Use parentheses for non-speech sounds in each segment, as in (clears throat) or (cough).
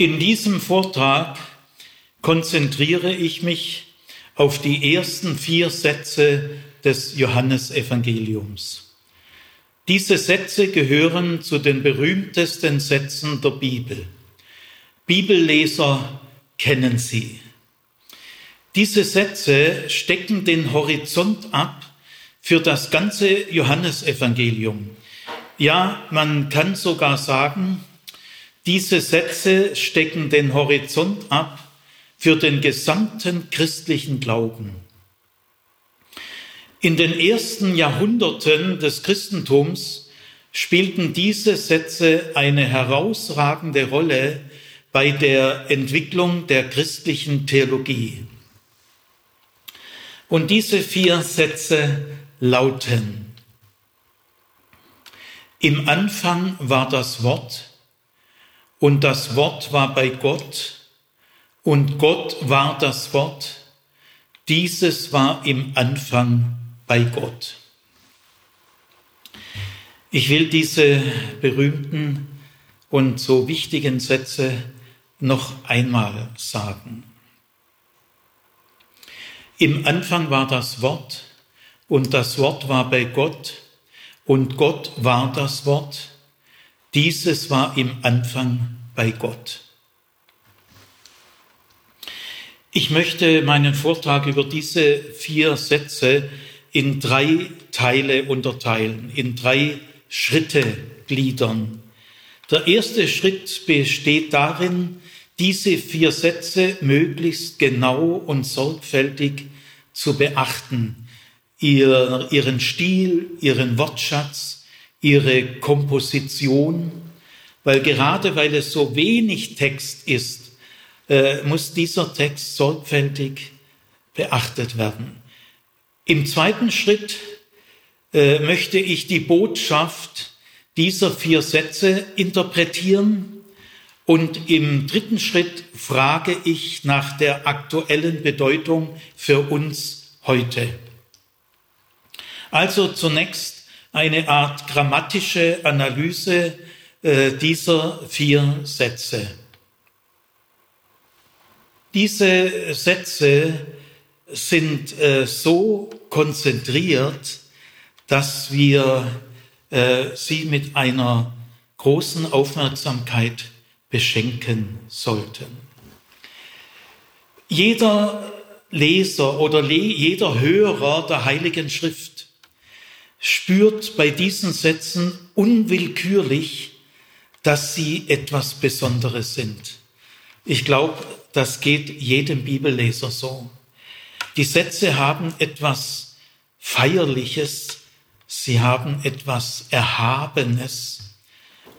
In diesem Vortrag konzentriere ich mich auf die ersten vier Sätze des Johannesevangeliums. Diese Sätze gehören zu den berühmtesten Sätzen der Bibel. Bibelleser kennen sie. Diese Sätze stecken den Horizont ab für das ganze Johannesevangelium. Ja, man kann sogar sagen, diese Sätze stecken den Horizont ab für den gesamten christlichen Glauben. In den ersten Jahrhunderten des Christentums spielten diese Sätze eine herausragende Rolle bei der Entwicklung der christlichen Theologie. Und diese vier Sätze lauten, im Anfang war das Wort und das Wort war bei Gott und Gott war das Wort. Dieses war im Anfang bei Gott. Ich will diese berühmten und so wichtigen Sätze noch einmal sagen. Im Anfang war das Wort und das Wort war bei Gott und Gott war das Wort. Dieses war im Anfang bei Gott. Ich möchte meinen Vortrag über diese vier Sätze in drei Teile unterteilen, in drei Schritte gliedern. Der erste Schritt besteht darin, diese vier Sätze möglichst genau und sorgfältig zu beachten, ihr, ihren Stil, ihren Wortschatz, ihre Komposition, weil gerade weil es so wenig Text ist, äh, muss dieser Text sorgfältig beachtet werden. Im zweiten Schritt äh, möchte ich die Botschaft dieser vier Sätze interpretieren und im dritten Schritt frage ich nach der aktuellen Bedeutung für uns heute. Also zunächst eine Art grammatische Analyse äh, dieser vier Sätze. Diese Sätze sind äh, so konzentriert, dass wir äh, sie mit einer großen Aufmerksamkeit beschenken sollten. Jeder Leser oder jeder Hörer der Heiligen Schrift spürt bei diesen Sätzen unwillkürlich, dass sie etwas Besonderes sind. Ich glaube, das geht jedem Bibelleser so. Die Sätze haben etwas Feierliches, sie haben etwas Erhabenes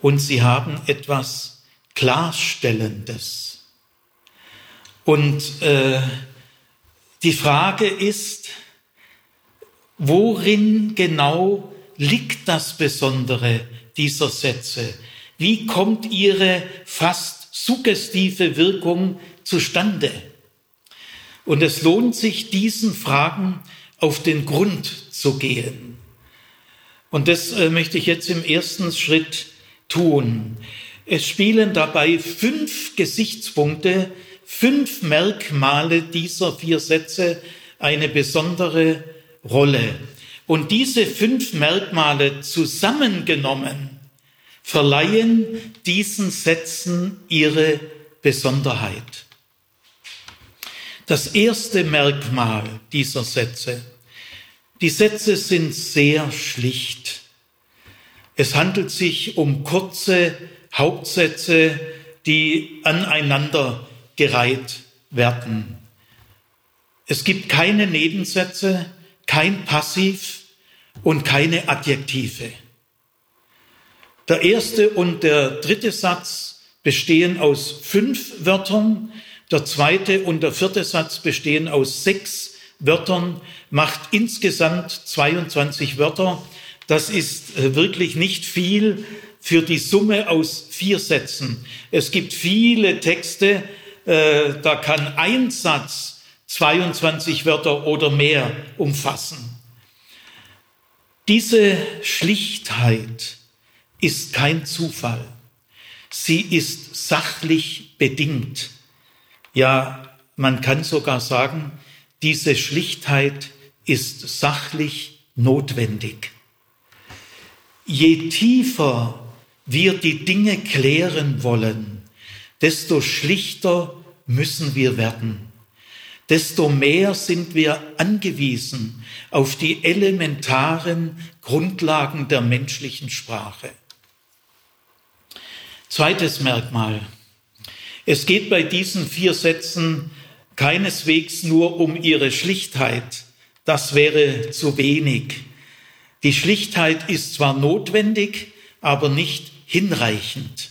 und sie haben etwas Klarstellendes. Und äh, die Frage ist, worin genau liegt das Besondere dieser Sätze? Wie kommt ihre fast suggestive Wirkung zustande? Und es lohnt sich, diesen Fragen auf den Grund zu gehen. Und das äh, möchte ich jetzt im ersten Schritt tun. Es spielen dabei fünf Gesichtspunkte, fünf Merkmale dieser vier Sätze eine besondere Rolle. Und diese fünf Merkmale zusammengenommen verleihen diesen Sätzen ihre Besonderheit. Das erste Merkmal dieser Sätze. Die Sätze sind sehr schlicht. Es handelt sich um kurze, Hauptsätze, die aneinander gereiht werden. Es gibt keine Nebensätze, kein Passiv und keine Adjektive. Der erste und der dritte Satz bestehen aus fünf Wörtern, der zweite und der vierte Satz bestehen aus sechs Wörtern, macht insgesamt 22 Wörter. Das ist äh, wirklich nicht viel, für die Summe aus vier Sätzen. Es gibt viele Texte, äh, da kann ein Satz 22 Wörter oder mehr umfassen. Diese Schlichtheit ist kein Zufall. Sie ist sachlich bedingt. Ja, man kann sogar sagen, diese Schlichtheit ist sachlich notwendig. Je tiefer wir die Dinge klären wollen, desto schlichter müssen wir werden. Desto mehr sind wir angewiesen auf die elementaren Grundlagen der menschlichen Sprache. Zweites Merkmal. Es geht bei diesen vier Sätzen keineswegs nur um ihre Schlichtheit. Das wäre zu wenig. Die Schlichtheit ist zwar notwendig, aber nicht hinreichend.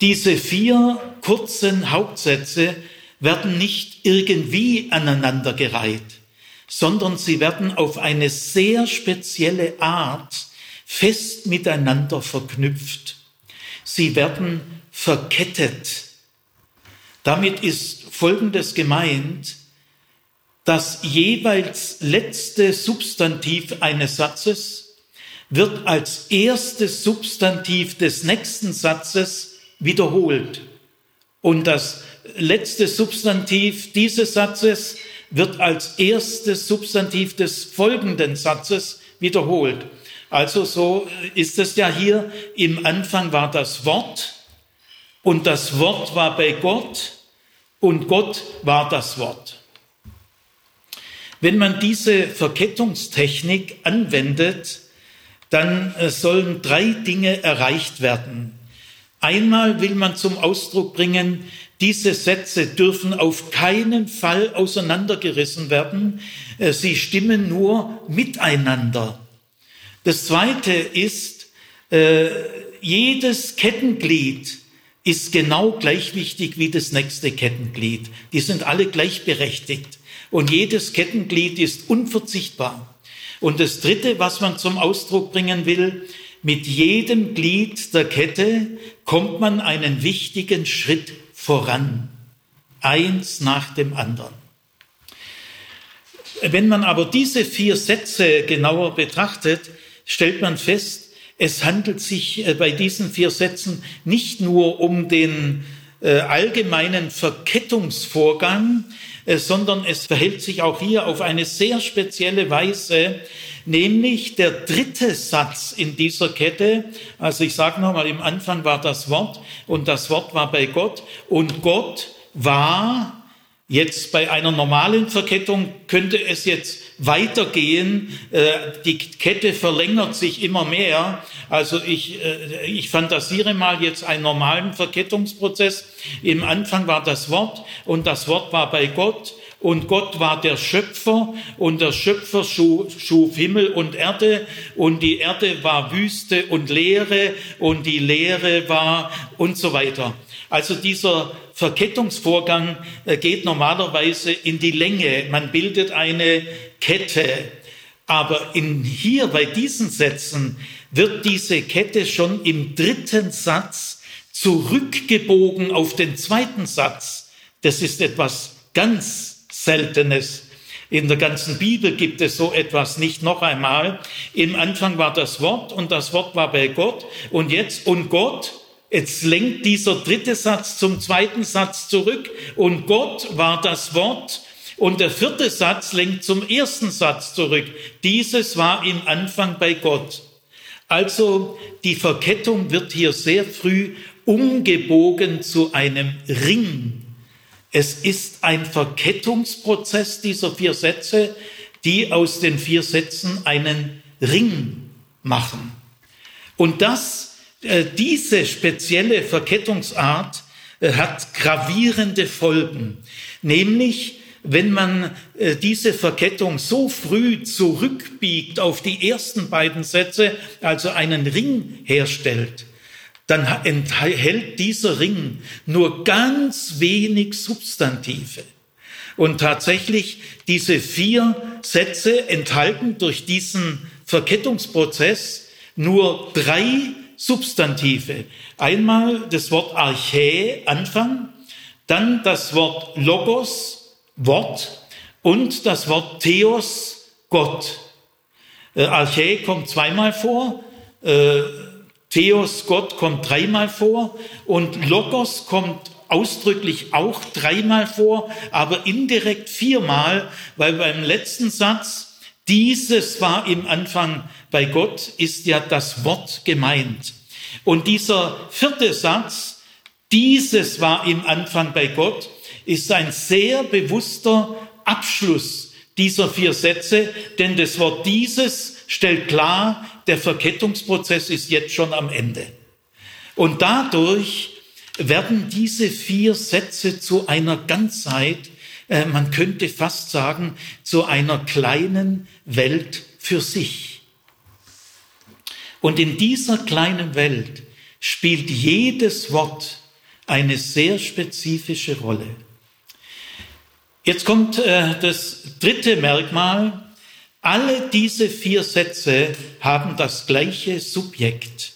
Diese vier kurzen Hauptsätze werden nicht irgendwie aneinandergereiht, sondern sie werden auf eine sehr spezielle Art fest miteinander verknüpft. Sie werden verkettet. Damit ist Folgendes gemeint. Das jeweils letzte Substantiv eines Satzes wird als erstes Substantiv des nächsten Satzes wiederholt. Und das letzte Substantiv dieses Satzes wird als erstes Substantiv des folgenden Satzes wiederholt. Also so ist es ja hier. Im Anfang war das Wort und das Wort war bei Gott und Gott war das Wort. Wenn man diese Verkettungstechnik anwendet, dann äh, sollen drei Dinge erreicht werden. Einmal will man zum Ausdruck bringen, diese Sätze dürfen auf keinen Fall auseinandergerissen werden. Äh, sie stimmen nur miteinander. Das Zweite ist, äh, jedes Kettenglied ist genau gleich wichtig wie das nächste Kettenglied. Die sind alle gleichberechtigt. Und jedes Kettenglied ist unverzichtbar. Und das Dritte, was man zum Ausdruck bringen will, mit jedem Glied der Kette kommt man einen wichtigen Schritt voran. Eins nach dem anderen. Wenn man aber diese vier Sätze genauer betrachtet, stellt man fest, es handelt sich äh, bei diesen vier Sätzen nicht nur um den äh, allgemeinen Verkettungsvorgang, äh, sondern es verhält sich auch hier auf eine sehr spezielle Weise, nämlich der dritte Satz in dieser Kette. Also ich sage nochmal, im Anfang war das Wort und das Wort war bei Gott und Gott war Jetzt bei einer normalen Verkettung könnte es jetzt weitergehen. Äh, die Kette verlängert sich immer mehr. Also ich, äh, ich fantasiere mal jetzt einen normalen Verkettungsprozess. Im Anfang war das Wort und das Wort war bei Gott und Gott war der Schöpfer und der Schöpfer schuf, Himmel und Erde und die Erde war Wüste und Leere und die Leere war und so weiter. Also dieser Verkettungsvorgang äh, geht normalerweise in die Länge. Man bildet eine Kette. Aber in, hier bei diesen Sätzen wird diese Kette schon im dritten Satz zurückgebogen auf den zweiten Satz. Das ist etwas ganz Seltenes. In der ganzen Bibel gibt es so etwas nicht noch einmal. Im Anfang war das Wort und das Wort war bei Gott und jetzt und Gott Jetzt lenkt dieser dritte Satz zum zweiten Satz zurück und Gott war das Wort und der vierte Satz lenkt zum ersten Satz zurück. Dieses war im Anfang bei Gott. Also die Verkettung wird hier sehr früh umgebogen zu einem Ring. Es ist ein Verkettungsprozess dieser vier Sätze, die aus den vier Sätzen einen Ring machen. Und das äh, diese spezielle Verkettungsart äh, hat gravierende Folgen, nämlich wenn man äh, diese Verkettung so früh zurückbiegt auf die ersten beiden Sätze, also einen Ring herstellt, dann enthält dieser Ring nur ganz wenig Substantive. Und tatsächlich, diese vier Sätze enthalten durch diesen Verkettungsprozess nur drei Substantive. Einmal das Wort Archä, Anfang, dann das Wort Logos, Wort und das Wort Theos, Gott. Äh, Archä kommt zweimal vor. Äh, Theos, Gott, kommt dreimal vor und Logos kommt ausdrücklich auch dreimal vor, aber indirekt viermal, weil beim letzten Satz, dieses war im Anfang bei Gott, ist ja das Wort gemeint. Und dieser vierte Satz, dieses war im Anfang bei Gott, ist ein sehr bewusster Abschluss dieser vier Sätze, denn das Wort dieses stellt klar, der Verkettungsprozess ist jetzt schon am Ende. Und dadurch werden diese vier Sätze zu einer Ganzheit, äh, man könnte fast sagen, zu einer kleinen Welt für sich. Und in dieser kleinen Welt spielt jedes Wort eine sehr spezifische Rolle. Jetzt kommt äh, das dritte Merkmal. Alle diese vier Sätze haben das gleiche Subjekt,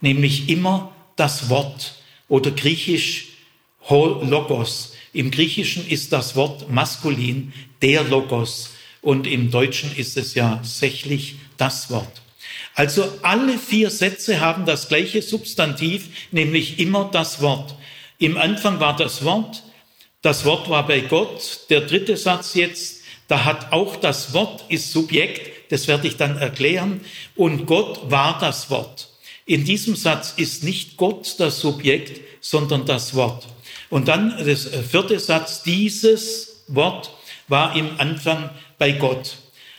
nämlich immer das Wort oder griechisch Logos. Im Griechischen ist das Wort maskulin der Logos und im Deutschen ist es ja sächlich das Wort. Also alle vier Sätze haben das gleiche Substantiv, nämlich immer das Wort. Im Anfang war das Wort, das Wort war bei Gott. Der dritte Satz jetzt, da hat auch das Wort ist Subjekt, das werde ich dann erklären, und Gott war das Wort. In diesem Satz ist nicht Gott das Subjekt, sondern das Wort. Und dann das vierte Satz, dieses Wort war im Anfang bei Gott.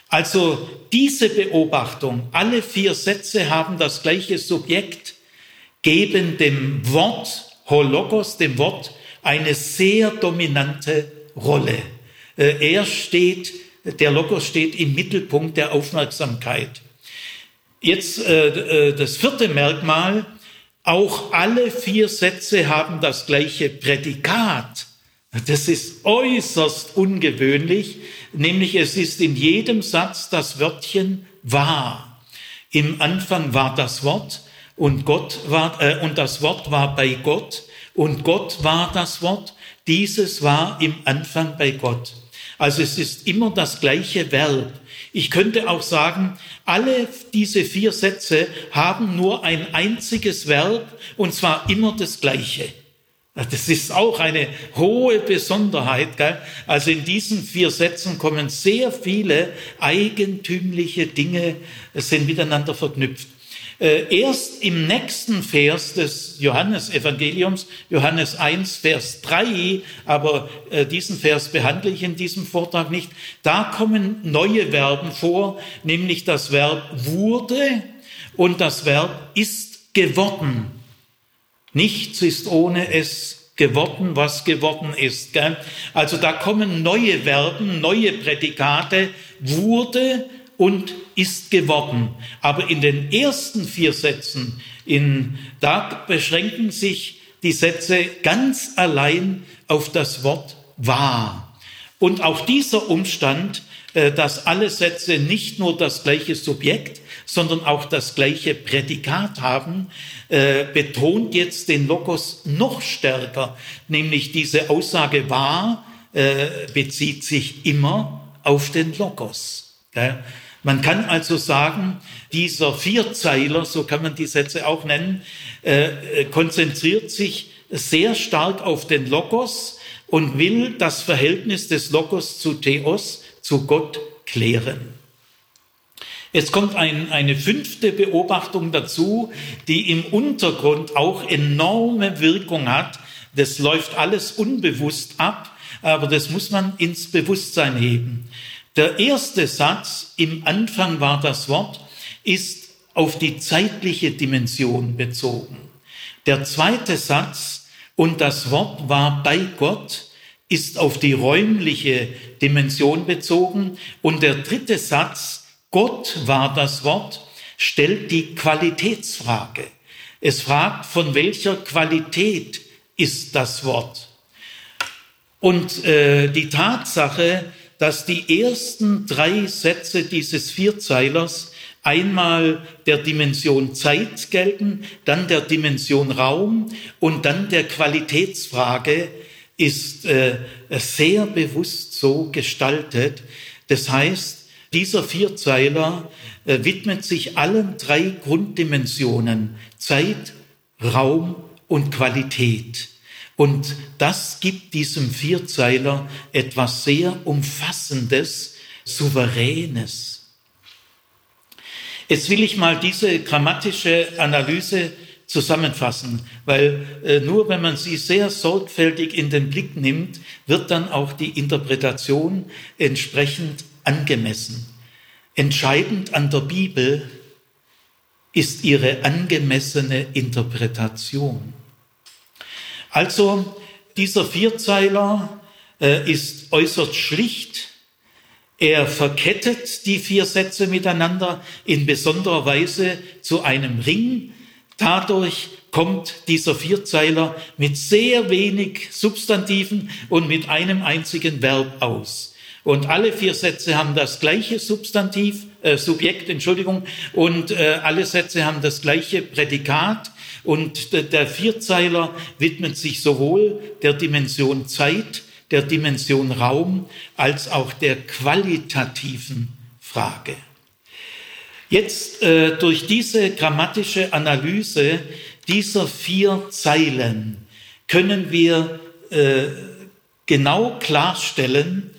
Also diese Beobachtung, alle vier Sätze haben das gleiche Subjekt, geben dem Wort, Hologos, dem Wort, eine sehr dominante Rolle. Äh, er steht, der Logos steht im Mittelpunkt der Aufmerksamkeit. Jetzt äh, äh, das vierte Merkmal, auch alle vier Sätze haben das gleiche Prädikat. Das ist äußerst ungewöhnlich, nämlich es ist in jedem Satz das Wörtchen war. Im Anfang war das Wort und Gott war äh, und das Wort war bei Gott und Gott war das Wort. Dieses war im Anfang bei Gott. Also es ist immer das gleiche Verb. Ich könnte auch sagen, alle diese vier Sätze haben nur ein einziges Verb und zwar immer das gleiche. Das ist auch eine hohe Besonderheit. Gell? Also in diesen vier Sätzen kommen sehr viele eigentümliche Dinge, sind miteinander verknüpft. Äh, erst im nächsten Vers des Johannesevangeliums, Johannes 1, Vers 3, aber äh, diesen Vers behandle ich in diesem Vortrag nicht, da kommen neue Verben vor, nämlich das Verb wurde und das Verb ist geworden. Nichts ist ohne es geworden, was geworden ist. Gell? Also da kommen neue Verben, neue Prädikate, wurde und ist geworden. Aber in den ersten vier Sätzen, in, da beschränken sich die Sätze ganz allein auf das Wort war. Und auch dieser Umstand, äh, dass alle Sätze nicht nur das gleiche Subjekt, sondern auch das gleiche Prädikat haben, äh, betont jetzt den Logos noch stärker. Nämlich diese Aussage war äh, bezieht sich immer auf den Logos. Man kann also sagen, dieser Vierzeiler, so kann man die Sätze auch nennen, äh, äh, konzentriert sich sehr stark auf den Logos und will das Verhältnis des Logos zu Theos, zu Gott, klären. Es kommt ein, eine fünfte Beobachtung dazu, die im Untergrund auch enorme Wirkung hat. Das läuft alles unbewusst ab, aber das muss man ins Bewusstsein heben. Der erste Satz, im Anfang war das Wort, ist auf die zeitliche Dimension bezogen. Der zweite Satz, und das Wort war bei Gott, ist auf die räumliche Dimension bezogen. Und der dritte Satz, Gott war das Wort, stellt die Qualitätsfrage. Es fragt, von welcher Qualität ist das Wort? Und äh, die Tatsache, dass die ersten drei Sätze dieses Vierzeilers einmal der Dimension Zeit gelten, dann der Dimension Raum und dann der Qualitätsfrage ist äh, sehr bewusst so gestaltet. Das heißt, dieser Vierzeiler äh, widmet sich allen drei Grunddimensionen Zeit, Raum und Qualität. Und das gibt diesem Vierzeiler etwas sehr Umfassendes, Souveränes. Jetzt will ich mal diese grammatische Analyse zusammenfassen, weil äh, nur wenn man sie sehr sorgfältig in den Blick nimmt, wird dann auch die Interpretation entsprechend angemessen. Entscheidend an der Bibel ist ihre angemessene Interpretation. Also dieser Vierzeiler äh, ist äußerst schlicht. Er verkettet die vier Sätze miteinander in besonderer Weise zu einem Ring. Dadurch kommt dieser Vierzeiler mit sehr wenig Substantiven und mit einem einzigen Verb aus. Und alle vier Sätze haben das gleiche Substantiv, äh, Subjekt, Entschuldigung, und äh, alle Sätze haben das gleiche Prädikat. Und der Vierzeiler widmet sich sowohl der Dimension Zeit, der Dimension Raum, als auch der qualitativen Frage. Jetzt äh, durch diese grammatische Analyse dieser vier Zeilen können wir äh, genau klarstellen,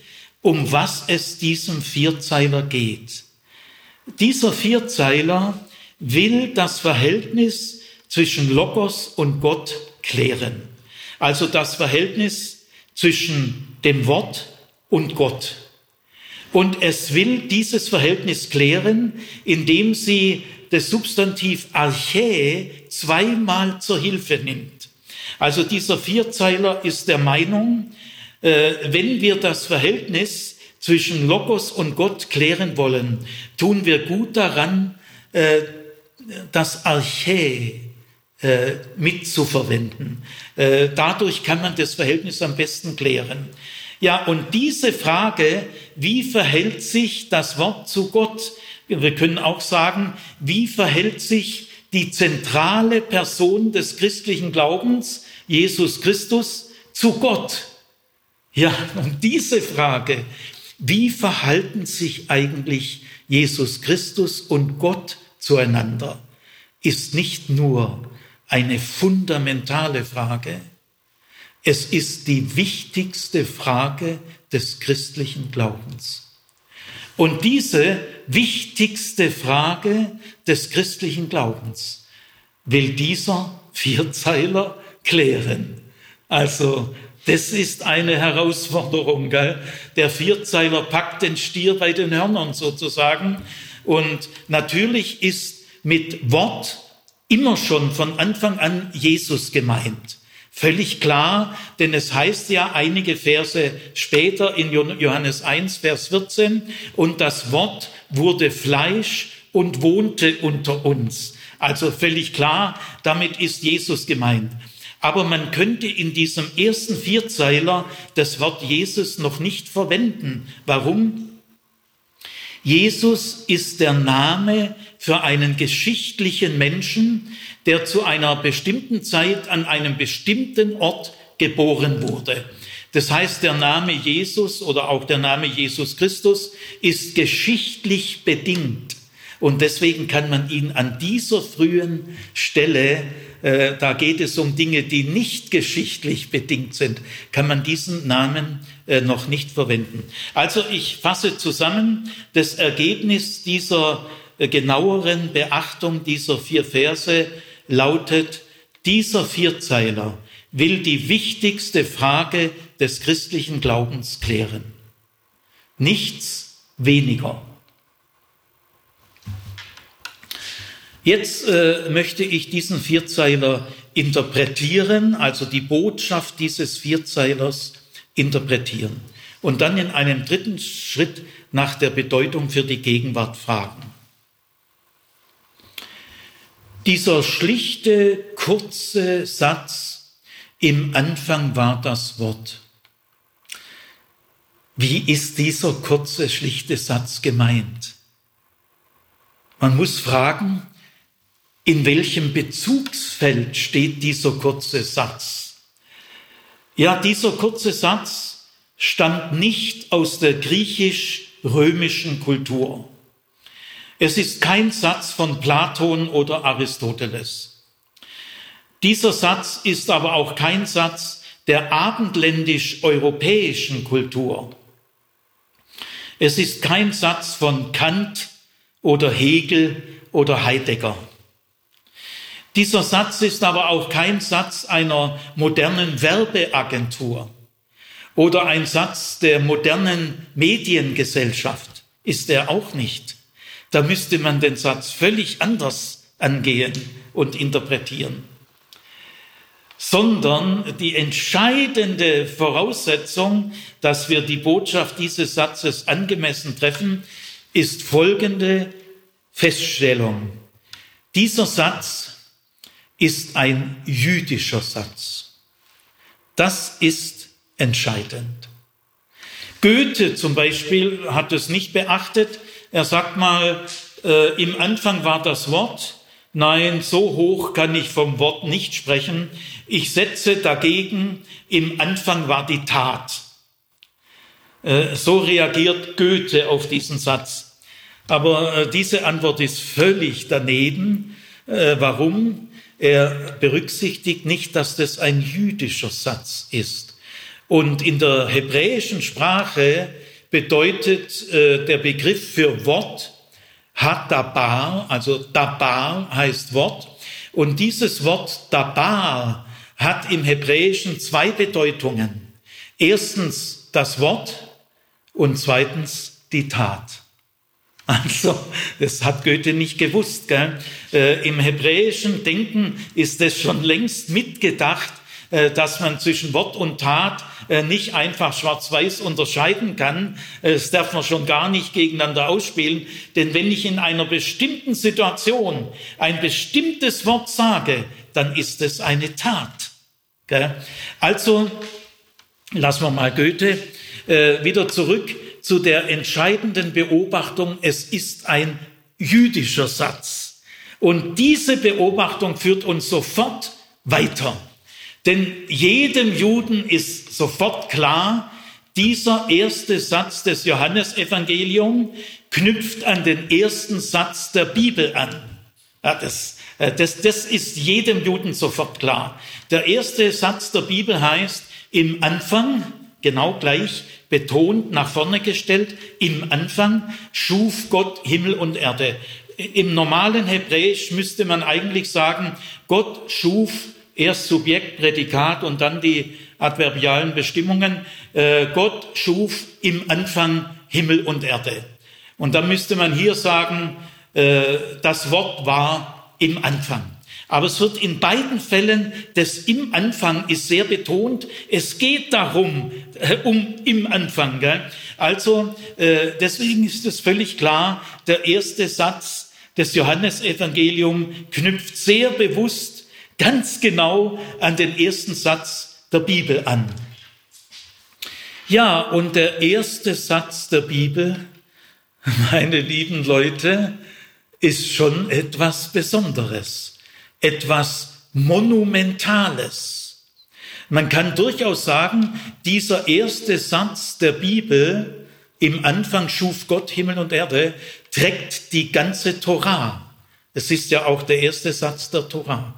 um was es diesem Vierzeiler geht. Dieser Vierzeiler will das Verhältnis zwischen Logos und Gott klären. Also das Verhältnis zwischen dem Wort und Gott. Und es will dieses Verhältnis klären, indem sie das Substantiv Archä zweimal zur Hilfe nimmt. Also dieser Vierzeiler ist der Meinung, äh, wenn wir das Verhältnis zwischen Logos und Gott klären wollen, tun wir gut daran, äh, das Archä äh, mitzuverwenden. Dadurch kann man das Verhältnis am besten klären. Ja, und diese Frage, wie verhält sich das Wort zu Gott? Wir können auch sagen, wie verhält sich die zentrale Person des christlichen Glaubens, Jesus Christus, zu Gott? Ja, und diese Frage, wie verhalten sich eigentlich Jesus Christus und Gott zueinander, ist nicht nur eine fundamentale Frage, es ist die wichtigste Frage des christlichen Glaubens. Und diese wichtigste Frage des christlichen Glaubens will dieser Vierzeiler klären. Also das ist eine Herausforderung. Gell? Der Vierzeiler packt den Stier bei den Hörnern sozusagen. Und natürlich ist mit Wort immer schon von Anfang an Jesus gemeint. Völlig klar, denn es heißt ja einige Verse später in Johannes 1, Vers 14, und das Wort wurde Fleisch und wohnte unter uns. Also völlig klar, damit ist Jesus gemeint. Aber man könnte in diesem ersten Vierzeiler das Wort Jesus noch nicht verwenden. Warum? Jesus ist der Name für einen geschichtlichen Menschen, der zu einer bestimmten Zeit an einem bestimmten Ort geboren wurde. Das heißt, der Name Jesus oder auch der Name Jesus Christus ist geschichtlich bedingt. Und deswegen kann man ihn an dieser frühen Stelle äh, da geht es um Dinge, die nicht geschichtlich bedingt sind, kann man diesen Namen äh, noch nicht verwenden. Also ich fasse zusammen, das Ergebnis dieser genaueren Beachtung dieser vier Verse lautet, dieser Vierzeiler will die wichtigste Frage des christlichen Glaubens klären. Nichts weniger. Jetzt äh, möchte ich diesen Vierzeiler interpretieren, also die Botschaft dieses Vierzeilers interpretieren und dann in einem dritten Schritt nach der Bedeutung für die Gegenwart fragen. Dieser schlichte, kurze Satz, im Anfang war das Wort. Wie ist dieser kurze, schlichte Satz gemeint? Man muss fragen, in welchem Bezugsfeld steht dieser kurze Satz? Ja, dieser kurze Satz stammt nicht aus der griechisch römischen Kultur. Es ist kein Satz von Platon oder Aristoteles. Dieser Satz ist aber auch kein Satz der abendländisch-europäischen Kultur. Es ist kein Satz von Kant oder Hegel oder Heidegger. Dieser Satz ist aber auch kein Satz einer modernen Werbeagentur oder ein Satz der modernen Mediengesellschaft. Ist er auch nicht. Da müsste man den Satz völlig anders angehen und interpretieren. Sondern die entscheidende Voraussetzung, dass wir die Botschaft dieses Satzes angemessen treffen, ist folgende Feststellung. Dieser Satz ist ein jüdischer Satz. Das ist entscheidend. Goethe zum Beispiel hat es nicht beachtet. Er sagt mal, äh, im Anfang war das Wort. Nein, so hoch kann ich vom Wort nicht sprechen. Ich setze dagegen, im Anfang war die Tat. Äh, so reagiert Goethe auf diesen Satz. Aber äh, diese Antwort ist völlig daneben. Äh, warum? Er berücksichtigt nicht, dass das ein jüdischer Satz ist. Und in der hebräischen Sprache bedeutet äh, der Begriff für Wort Hadabar, also Dabar heißt Wort. Und dieses Wort Dabar hat im Hebräischen zwei Bedeutungen. Erstens das Wort und zweitens die Tat. Also, das hat Goethe nicht gewusst. Gell? Äh, Im hebräischen Denken ist es schon längst mitgedacht, äh, dass man zwischen Wort und Tat nicht einfach schwarz-weiß unterscheiden kann. Äh, das darf man schon gar nicht gegeneinander ausspielen. Denn wenn ich in einer bestimmten Situation ein bestimmtes Wort sage, dann ist es eine Tat. Also, lassen wir mal Goethe wieder zurück zu der entscheidenden Beobachtung, es ist ein jüdischer Satz. Und diese Beobachtung führt uns sofort weiter. Denn jedem Juden ist sofort klar, dieser erste Satz des Johannesevangeliums knüpft an den ersten Satz der Bibel an. Ja, das, äh, das, das ist jedem Juden sofort klar. Der erste Satz der Bibel heißt, im Anfang, genau gleich, betont nach vorne gestellt, im Anfang schuf Gott Himmel und Erde. Im normalen Hebräisch müsste man eigentlich sagen, Gott schuf erst Subjekt, Prädikat und dann die adverbialen Bestimmungen. Äh, Gott schuf im Anfang Himmel und Erde. Und dann müsste man hier sagen, äh, das Wort war im Anfang. Aber es wird in beiden Fällen, das im Anfang ist sehr betont. Es geht darum, äh, um im Anfang. Gell? Also äh, deswegen ist es völlig klar, der erste Satz des Johannesevangelium knüpft sehr bewusst ganz genau an den ersten Satz der Bibel an. Ja, und der erste Satz der Bibel, (laughs) meine lieben Leute, ist schon etwas Besonderes etwas Monumentales. Man kann durchaus sagen, dieser erste Satz der Bibel, im Anfang schuf Gott Himmel und Erde, trägt die ganze Torah. Es ist ja auch der erste Satz der Torah.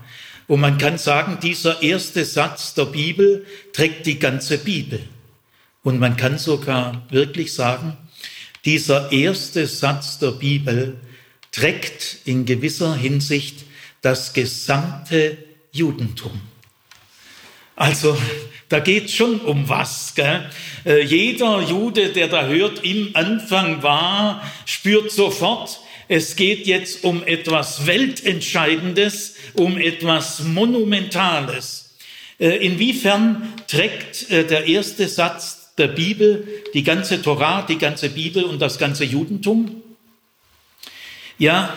Und man kann sagen, dieser erste Satz der Bibel trägt die ganze Bibel. Und man kann sogar wirklich sagen, dieser erste Satz der Bibel trägt in gewisser Hinsicht das gesamte Judentum. Also da geht schon um was. Gell? Äh, jeder Jude, der da hört, im Anfang war, spürt sofort, es geht jetzt um etwas Weltentscheidendes, um etwas Monumentales. Äh, inwiefern trägt äh, der erste Satz der Bibel die ganze Torah, die ganze Bibel und das ganze Judentum? Ja,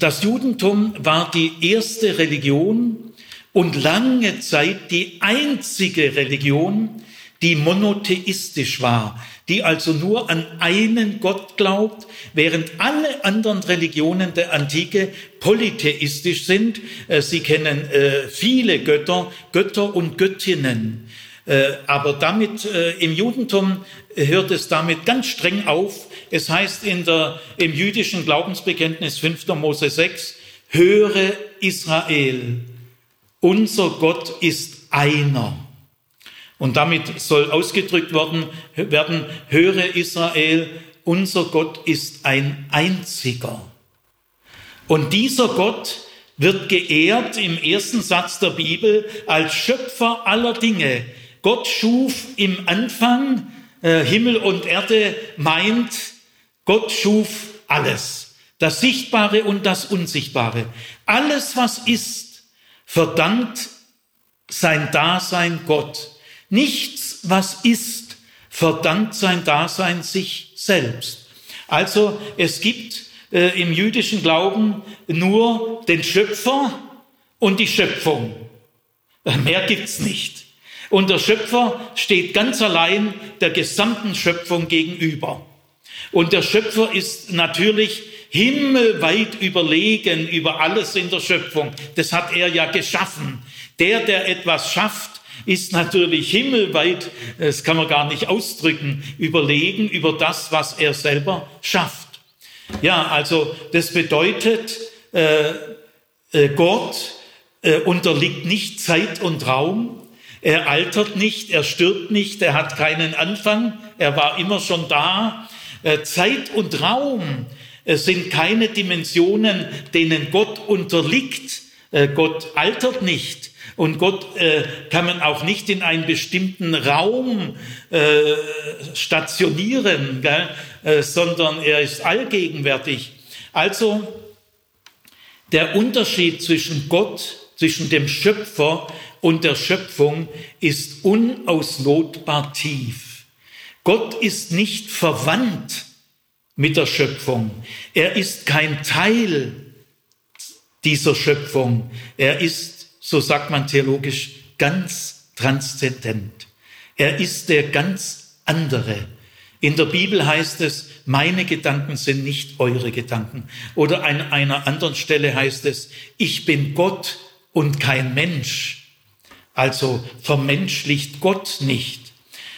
das Judentum war die erste Religion und lange Zeit die einzige Religion, die monotheistisch war, die also nur an einen Gott glaubt, während alle anderen Religionen der Antike polytheistisch sind. Äh, sie kennen äh, viele Götter, Götter und Göttinnen. Äh, aber damit im Judentum hört es damit ganz streng auf. Es heißt in der, im jüdischen Glaubensbekenntnis 5. Mose 6, höre Israel, unser Gott ist einer. Und damit soll ausgedrückt worden, werden, höre Israel, unser Gott ist ein einziger. Und dieser Gott wird geehrt im ersten Satz der Bibel als Schöpfer aller Dinge. Gott schuf im Anfang äh, Himmel und Erde, meint, Gott schuf alles. Das Sichtbare und das Unsichtbare. Alles, was ist, verdankt sein Dasein Gott. Nichts, was ist, verdankt sein Dasein sich selbst. Also es gibt äh, im jüdischen Glauben nur den Schöpfer und die Schöpfung. Mehr gibt's nicht. Und der Schöpfer steht ganz allein der gesamten Schöpfung gegenüber. Und der Schöpfer ist natürlich himmelweit überlegen über alles in der Schöpfung. Das hat er ja geschaffen. Der, der etwas schafft, ist natürlich himmelweit, das kann man gar nicht ausdrücken, überlegen über das, was er selber schafft. Ja, also das bedeutet, äh, äh, Gott äh, unterliegt nicht Zeit und Raum, er altert nicht, er stirbt nicht, er hat keinen Anfang, er war immer schon da. Äh, Zeit und Raum äh, sind keine Dimensionen, denen Gott unterliegt. Äh, Gott altert nicht. Und Gott kann man auch nicht in einen bestimmten Raum stationieren, sondern er ist allgegenwärtig. Also der Unterschied zwischen Gott, zwischen dem Schöpfer und der Schöpfung ist unauslotbar tief. Gott ist nicht verwandt mit der Schöpfung. Er ist kein Teil dieser Schöpfung. Er ist, so sagt man theologisch, ganz transzendent. Er ist der ganz andere. In der Bibel heißt es, meine Gedanken sind nicht eure Gedanken. Oder an einer anderen Stelle heißt es, ich bin Gott und kein Mensch. Also vermenschlicht Gott nicht.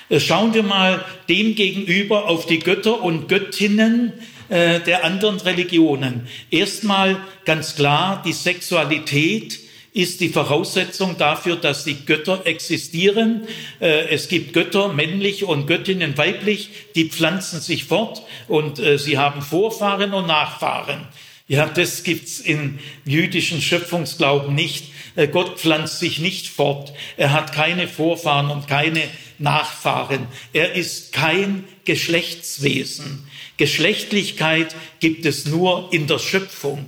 Äh, schauen wir mal dem gegenüber auf die Götter und Göttinnen äh, der anderen Religionen. Erstmal ganz klar, die Sexualität ist die Voraussetzung dafür, dass die Götter existieren. Äh, es gibt Götter, männlich und Göttinnen, weiblich, die pflanzen sich fort und sie haben Vorfahren und Nachfahren. Ja, das gibt's im jüdischen Schöpfungsglauben nicht. Äh, Gott pflanzt sich nicht fort. Er hat keine Vorfahren und keine Nachfahren. Er ist kein Geschlechtswesen. Geschlechtlichkeit gibt es nur in der Schöpfung.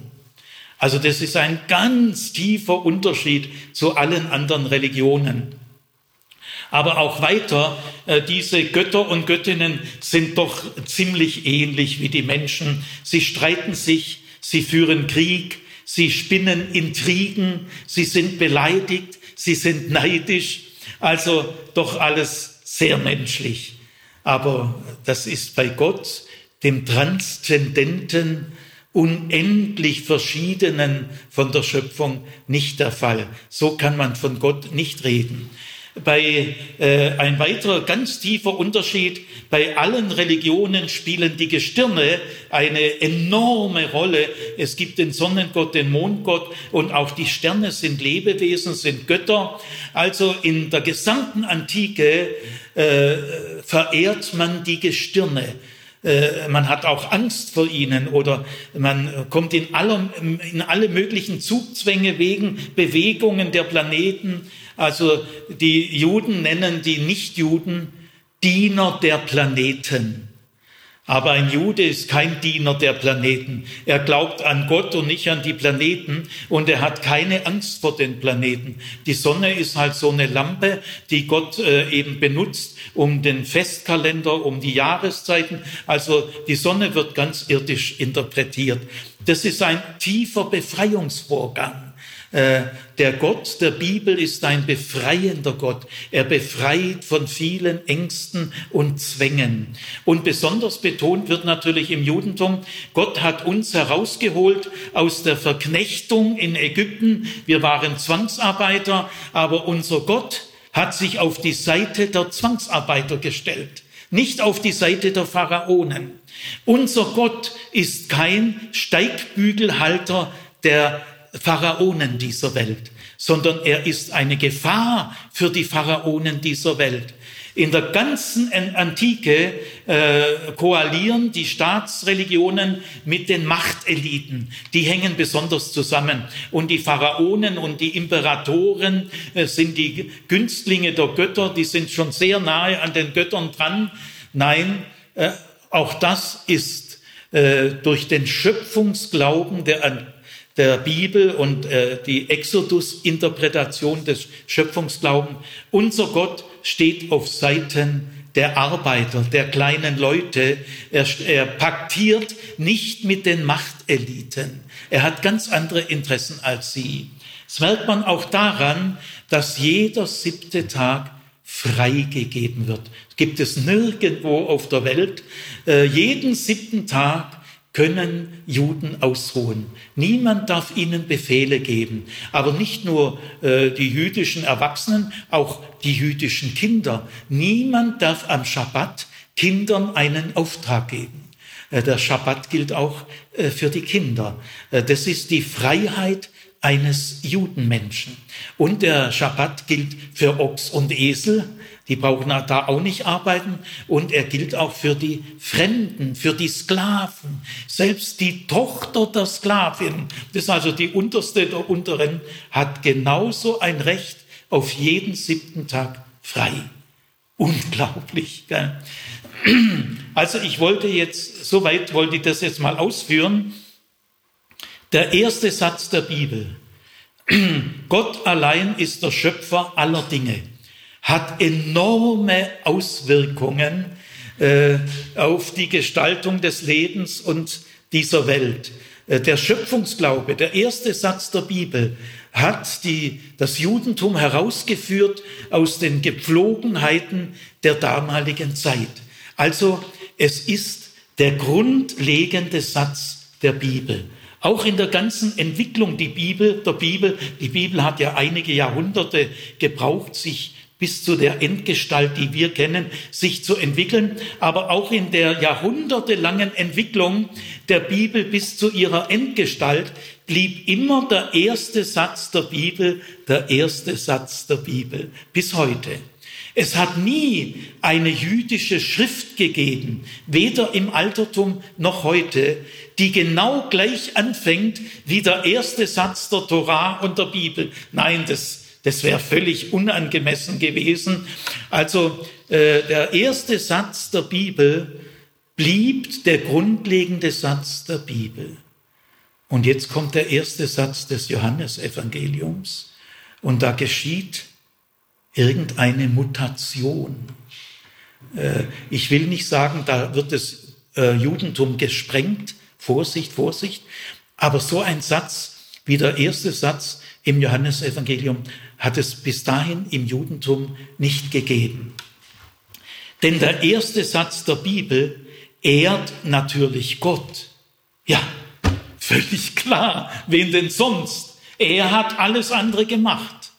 Also das ist ein ganz tiefer Unterschied zu allen anderen Religionen. Aber auch weiter, äh, diese Götter und Göttinnen sind doch ziemlich ähnlich wie die Menschen. Sie streiten sich, sie führen Krieg, sie spinnen Intrigen, sie sind beleidigt, sie sind neidisch, also doch alles sehr menschlich. Aber das ist bei Gott, dem Transzendenten, unendlich verschiedenen von der Schöpfung nicht der Fall. So kann man von Gott nicht reden bei äh, ein weiterer ganz tiefer Unterschied, bei allen Religionen spielen die Gestirne eine enorme Rolle. Es gibt den Sonnengott, den Mondgott und auch die Sterne sind Lebewesen, sind Götter. Also in der gesamten Antike äh, verehrt man die Gestirne äh, man hat auch Angst vor ihnen oder man kommt in, aller, in alle möglichen Zugzwänge wegen Bewegungen der Planeten. Also die Juden nennen die Nichtjuden Diener der Planeten. Aber ein Jude ist kein Diener der Planeten. Er glaubt an Gott und nicht an die Planeten und er hat keine Angst vor den Planeten. Die Sonne ist halt so eine Lampe, die Gott äh, eben benutzt, um den Festkalender, um die Jahreszeiten. Also die Sonne wird ganz irdisch interpretiert. Das ist ein tiefer Befreiungsvorgang. Äh, der Gott der Bibel ist ein befreiender Gott. Er befreit von vielen Ängsten und Zwängen. Und besonders betont wird natürlich im Judentum, Gott hat uns herausgeholt aus der Verknechtung in Ägypten. Wir waren Zwangsarbeiter, aber unser Gott hat sich auf die Seite der Zwangsarbeiter gestellt, nicht auf die Seite der Pharaonen. Unser Gott ist kein Steigbügelhalter der Pharaonen dieser Welt, sondern er ist eine Gefahr für die Pharaonen dieser Welt. In der ganzen Antike äh, koalieren die Staatsreligionen mit den Machteliten. Die hängen besonders zusammen. Und die Pharaonen und die Imperatoren äh, sind die Günstlinge der Götter, die sind schon sehr nahe an den Göttern dran. Nein, äh, auch das ist äh, durch den Schöpfungsglauben der der Bibel und äh, die Exodus-Interpretation des Schöpfungsglaubens. Unser Gott steht auf Seiten der Arbeiter, der kleinen Leute. Er, er paktiert nicht mit den Machteliten. Er hat ganz andere Interessen als sie. Das merkt man auch daran, dass jeder siebte Tag freigegeben wird. Gibt es nirgendwo auf der Welt. Äh, jeden siebten Tag können Juden ausruhen. Niemand darf ihnen Befehle geben. Aber nicht nur äh, die jüdischen Erwachsenen, auch die jüdischen Kinder. Niemand darf am Schabbat Kindern einen Auftrag geben. Äh, der Schabbat gilt auch äh, für die Kinder. Äh, das ist die Freiheit eines Judenmenschen. Und der Schabbat gilt für Ochs und Esel, die brauchen da auch nicht arbeiten. Und er gilt auch für die Fremden, für die Sklaven. Selbst die Tochter der Sklavin, das ist also die unterste der unteren, hat genauso ein Recht auf jeden siebten Tag frei. Unglaublich. Gell? Also ich wollte jetzt, soweit wollte ich das jetzt mal ausführen. Der erste Satz der Bibel. (clears throat) Gott allein ist der Schöpfer aller Dinge hat enorme Auswirkungen äh, auf die Gestaltung des Lebens und dieser Welt. Äh, der Schöpfungsglaube, der erste Satz der Bibel, hat die, das Judentum herausgeführt aus den Gepflogenheiten der damaligen Zeit. Also es ist der grundlegende Satz der Bibel. Auch in der ganzen Entwicklung die Bibel, der Bibel, die Bibel hat ja einige Jahrhunderte gebraucht, sich bis zu der Endgestalt, die wir kennen, sich zu entwickeln, aber auch in der jahrhundertelangen Entwicklung der Bibel bis zu ihrer Endgestalt blieb immer der erste Satz der Bibel der erste Satz der Bibel bis heute. Es hat nie eine jüdische Schrift gegeben, weder im Altertum noch heute, die genau gleich anfängt wie der erste Satz der Torah und der Bibel. Nein, das das wäre völlig unangemessen gewesen. Also äh, der erste Satz der Bibel blieb der grundlegende Satz der Bibel. Und jetzt kommt der erste Satz des Johannesevangeliums und da geschieht irgendeine Mutation. Äh, ich will nicht sagen, da wird das äh, Judentum gesprengt, Vorsicht, Vorsicht, aber so ein Satz wie der erste Satz im Johannesevangelium hat es bis dahin im Judentum nicht gegeben. Denn der erste Satz der Bibel ehrt natürlich Gott. Ja, völlig klar. Wen denn sonst? Er hat alles andere gemacht.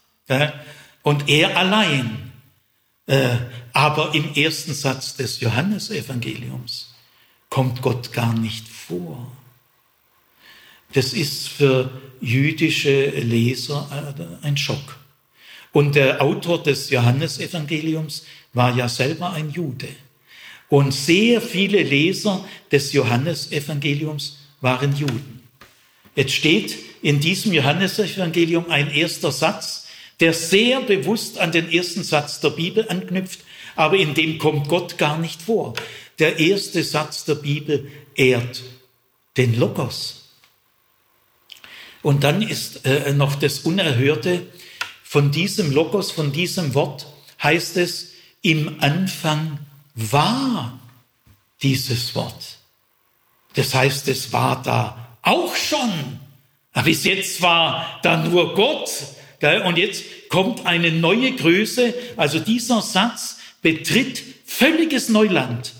Und er allein. Äh, aber im ersten Satz des Johannesevangeliums kommt Gott gar nicht vor. Das ist für jüdische Leser äh, ein Schock. Und der Autor des Johannesevangeliums war ja selber ein Jude. Und sehr viele Leser des Johannesevangeliums waren Juden. Jetzt steht in diesem Johannesevangelium ein erster Satz, der sehr bewusst an den ersten Satz der Bibel anknüpft, aber in dem kommt Gott gar nicht vor. Der erste Satz der Bibel ehrt den Logos, und dann ist äh, noch das Unerhörte von diesem Logos, von diesem Wort, heißt es, im Anfang war dieses Wort. Das heißt, es war da auch schon. Aber bis jetzt war da nur Gott. Und jetzt kommt eine neue Größe. Also dieser Satz betritt völliges Neuland.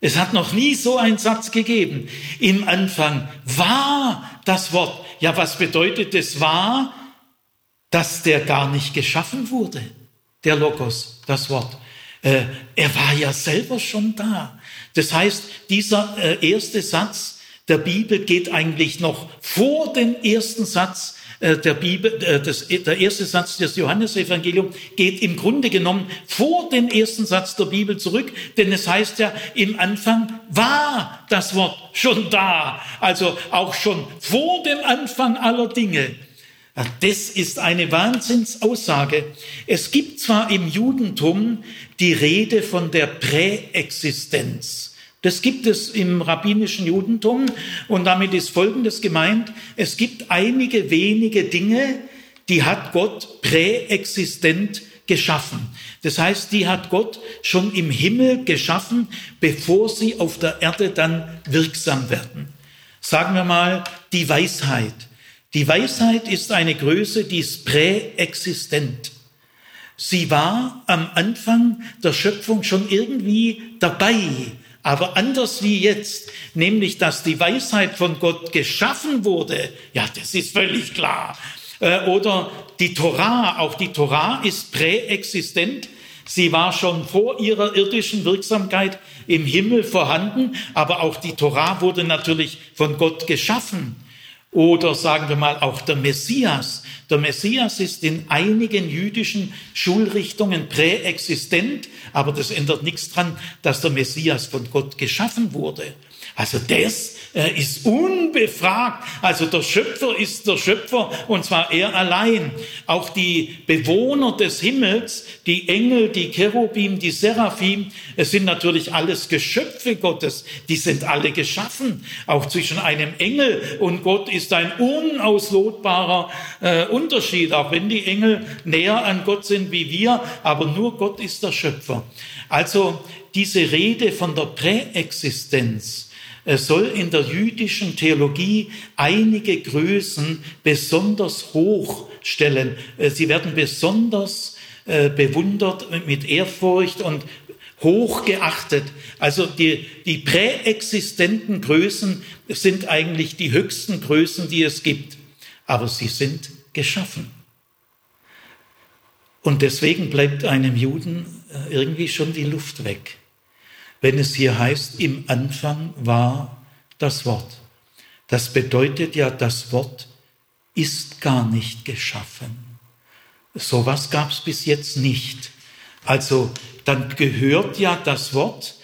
Es hat noch nie so einen Satz gegeben. Im Anfang war das Wort. Ja, was bedeutet es war, dass der gar nicht geschaffen wurde? der Logos, das Wort. Äh, er war ja selber schon da. Das heißt, dieser äh, erste Satz der Bibel geht eigentlich noch vor dem ersten Satz äh, der Bibel, der erste Satz des Johannesevangeliums geht im Grunde genommen vor den ersten Satz der Bibel zurück, denn es heißt ja, im Anfang war das Wort schon da, also auch schon vor dem Anfang aller Dinge. Das ist eine Wahnsinnsaussage. Es gibt zwar im Judentum die Rede von der Präexistenz. Das gibt es im rabbinischen Judentum und damit ist Folgendes gemeint. Es gibt einige wenige Dinge, die hat Gott präexistent geschaffen. Das heißt, die hat Gott schon im Himmel geschaffen, bevor sie auf der Erde dann wirksam werden. Sagen wir mal die Weisheit. Die Weisheit ist eine Größe, die ist präexistent. Sie war am Anfang der Schöpfung schon irgendwie dabei aber anders wie jetzt, nämlich dass die Weisheit von Gott geschaffen wurde, ja, das ist völlig klar. Äh, oder die Torah, auch die Torah ist präexistent. Sie war schon vor ihrer irdischen Wirksamkeit im Himmel vorhanden, aber auch die Torah wurde natürlich von Gott geschaffen. Oder sagen wir mal auch der Messias. Der Messias ist in einigen jüdischen Schulrichtungen präexistent, aber das ändert nichts dran, dass der Messias von Gott geschaffen wurde. Also das äh, ist unbefragt. Also der Schöpfer ist der Schöpfer und zwar er allein. Auch die Bewohner des Himmels, die Engel, die Cherubim, die Seraphim, es sind natürlich alles Geschöpfe Gottes. Die sind alle geschaffen. Auch zwischen einem Engel und Gott ist ein unauslotbarer äh, Unterschied. Auch wenn die Engel näher an Gott sind wie wir, aber nur Gott ist der Schöpfer. Also diese Rede von der Präexistenz, soll in der jüdischen Theologie einige Größen besonders hoch stellen. Äh, sie werden besonders äh, bewundert mit Ehrfurcht und hoch geachtet. Also die, die präexistenten Größen sind eigentlich die höchsten Größen, die es gibt. Aber sie sind geschaffen. Und deswegen bleibt einem Juden äh, irgendwie schon die Luft weg wenn es hier heißt, im Anfang war das Wort. Das bedeutet ja, das Wort ist gar nicht geschaffen. Sowas gab es bis jetzt nicht. Also dann gehört ja das Wort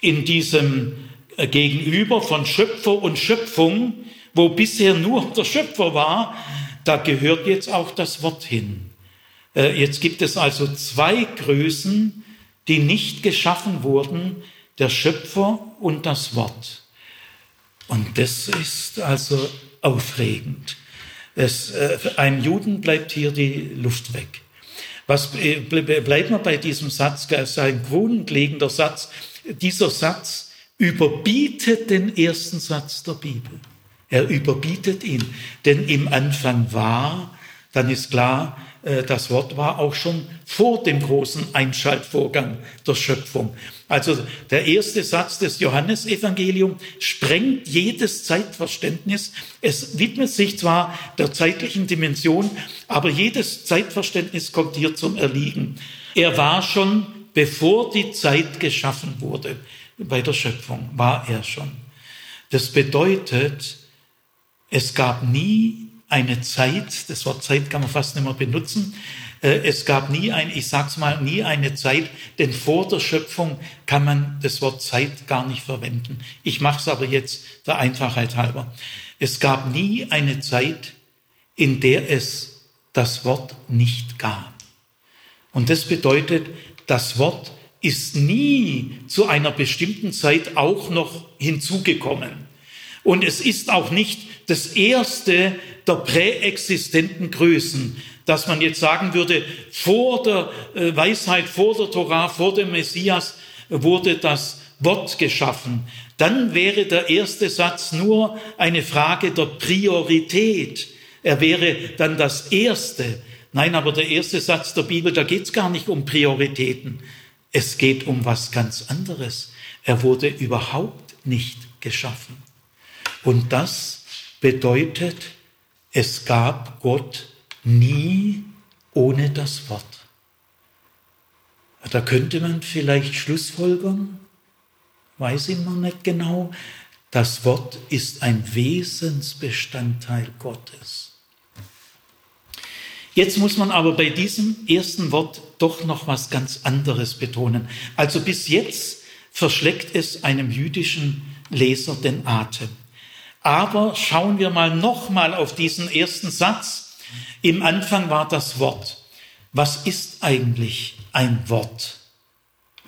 in diesem äh, Gegenüber von Schöpfer und Schöpfung, wo bisher nur (laughs) der Schöpfer war, da gehört jetzt auch das Wort hin. Äh, jetzt gibt es also zwei Größen, die nicht geschaffen wurden, der Schöpfer und das Wort. Und das ist also aufregend. Es, äh, einem Juden bleibt hier die Luft weg. Was äh, bleibt wir bei diesem Satz? Das ist ein grundlegender Satz. Dieser Satz überbietet den ersten Satz der Bibel. Er überbietet ihn. Denn im Anfang war, dann ist klar, das Wort war auch schon vor dem großen Einschaltvorgang der Schöpfung. Also der erste Satz des Johannesevangeliums sprengt jedes Zeitverständnis. Es widmet sich zwar der zeitlichen Dimension, aber jedes Zeitverständnis kommt hier zum Erliegen. Er war schon, bevor die Zeit geschaffen wurde, bei der Schöpfung war er schon. Das bedeutet, es gab nie eine Zeit, das Wort Zeit kann man fast nicht mehr benutzen, äh, es gab nie ein, ich sag's mal, nie eine Zeit, denn vor der Schöpfung kann man das Wort Zeit gar nicht verwenden. Ich mache es aber jetzt der Einfachheit halber. Es gab nie eine Zeit, in der es das Wort nicht gab. Und das bedeutet, das Wort ist nie zu einer bestimmten Zeit auch noch hinzugekommen. Und es ist auch nicht das erste der präexistenten Größen, dass man jetzt sagen würde, vor der äh, Weisheit, vor der Torah, vor dem Messias wurde das Wort geschaffen. Dann wäre der erste Satz nur eine Frage der Priorität. Er wäre dann das erste. Nein, aber der erste Satz der Bibel, da geht es gar nicht um Prioritäten. Es geht um was ganz anderes. Er wurde überhaupt nicht geschaffen. Und das bedeutet, es gab Gott nie ohne das Wort. Da könnte man vielleicht Schlussfolgern, weiß ich noch nicht genau, das Wort ist ein Wesensbestandteil Gottes. Jetzt muss man aber bei diesem ersten Wort doch noch was ganz anderes betonen. Also bis jetzt verschleckt es einem jüdischen Leser den Atem. Aber schauen wir mal nochmal auf diesen ersten Satz. Im Anfang war das Wort. Was ist eigentlich ein Wort?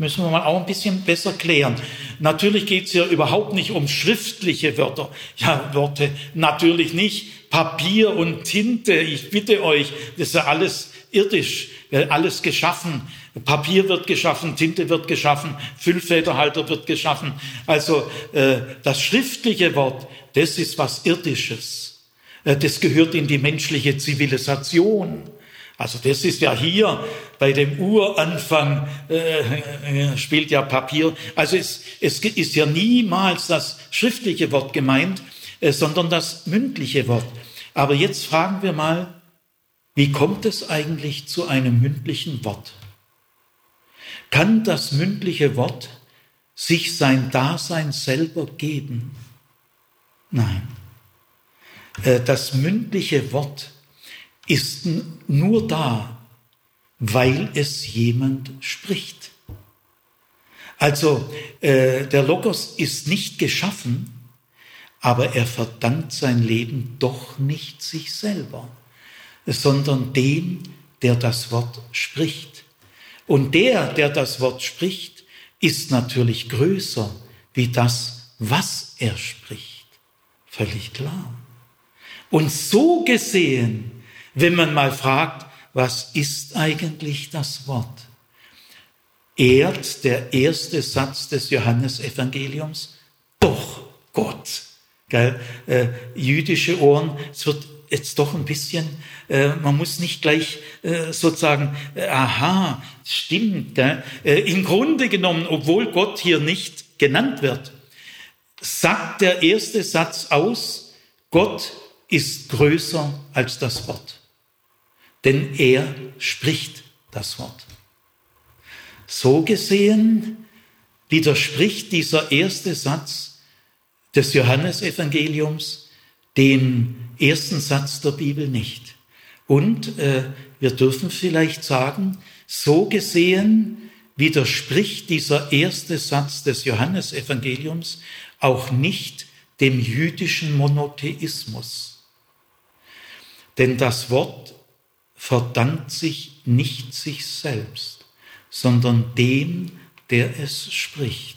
Müssen wir mal auch ein bisschen besser klären. Natürlich geht es hier überhaupt nicht um schriftliche Wörter. Ja, Worte natürlich nicht. Papier und Tinte, ich bitte euch, das ist ja alles irdisch, alles geschaffen. Papier wird geschaffen, Tinte wird geschaffen, Füllfederhalter wird geschaffen. Also äh, das schriftliche Wort, das ist was Irdisches. Äh, das gehört in die menschliche Zivilisation. Also das ist ja hier bei dem Uranfang äh, äh, spielt ja Papier. Also es, es ist ja niemals das schriftliche Wort gemeint, äh, sondern das mündliche Wort. Aber jetzt fragen wir mal, wie kommt es eigentlich zu einem mündlichen Wort? Kann das mündliche Wort sich sein Dasein selber geben? Nein. Äh, das mündliche Wort ist nur da, weil es jemand spricht. Also äh, der Logos ist nicht geschaffen, aber er verdankt sein Leben doch nicht sich selber, sondern dem, der das Wort spricht. Und der, der das Wort spricht, ist natürlich größer wie das, was er spricht. Völlig klar. Und so gesehen wenn man mal fragt, was ist eigentlich das Wort? Ehrt der erste Satz des Johannesevangeliums doch Gott. Gell? Äh, jüdische Ohren, es wird jetzt doch ein bisschen, äh, man muss nicht gleich äh, sozusagen, äh, aha, stimmt. Gell? Äh, Im Grunde genommen, obwohl Gott hier nicht genannt wird, sagt der erste Satz aus, Gott ist größer als das Wort denn er spricht das Wort. So gesehen widerspricht dieser erste Satz des Johannesevangeliums dem ersten Satz der Bibel nicht. Und äh, wir dürfen vielleicht sagen, so gesehen widerspricht dieser erste Satz des Johannesevangeliums auch nicht dem jüdischen Monotheismus. Denn das Wort verdankt sich nicht sich selbst, sondern dem, der es spricht.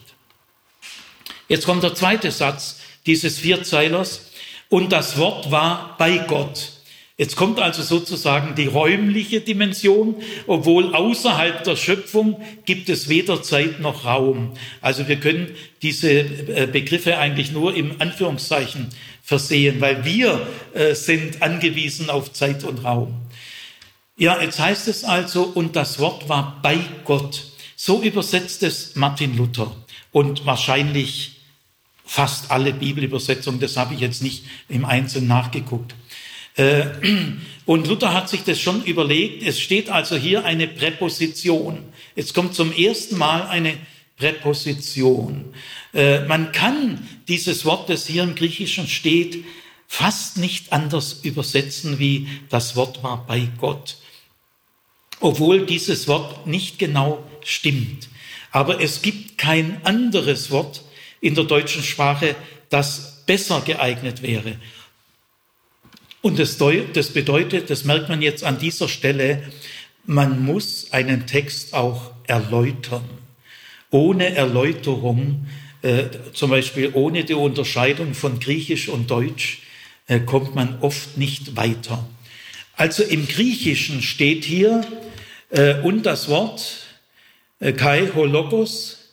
Jetzt kommt der zweite Satz dieses Vierzeilers. Und das Wort war bei Gott. Jetzt kommt also sozusagen die räumliche Dimension, obwohl außerhalb der Schöpfung gibt es weder Zeit noch Raum. Also wir können diese äh, Begriffe eigentlich nur im Anführungszeichen versehen, weil wir äh, sind angewiesen auf Zeit und Raum. Ja, jetzt heißt es also, und das Wort war bei Gott. So übersetzt es Martin Luther und wahrscheinlich fast alle Bibelübersetzungen, das habe ich jetzt nicht im Einzelnen nachgeguckt. Äh, (clears throat) und Luther hat sich das schon überlegt. Es steht also hier eine Präposition. Jetzt kommt zum ersten Mal eine Präposition. Äh, man kann dieses Wort, das hier im Griechischen steht, fast nicht anders übersetzen wie das Wort war bei Gott obwohl dieses Wort nicht genau stimmt. Aber es gibt kein anderes Wort in der deutschen Sprache, das besser geeignet wäre. Und das, das bedeutet, das merkt man jetzt an dieser Stelle, man muss einen Text auch erläutern. Ohne Erläuterung, äh, zum Beispiel ohne die Unterscheidung von Griechisch und Deutsch, äh, kommt man oft nicht weiter. Also im Griechischen steht hier, äh, und das Wort äh, Kai Hologos,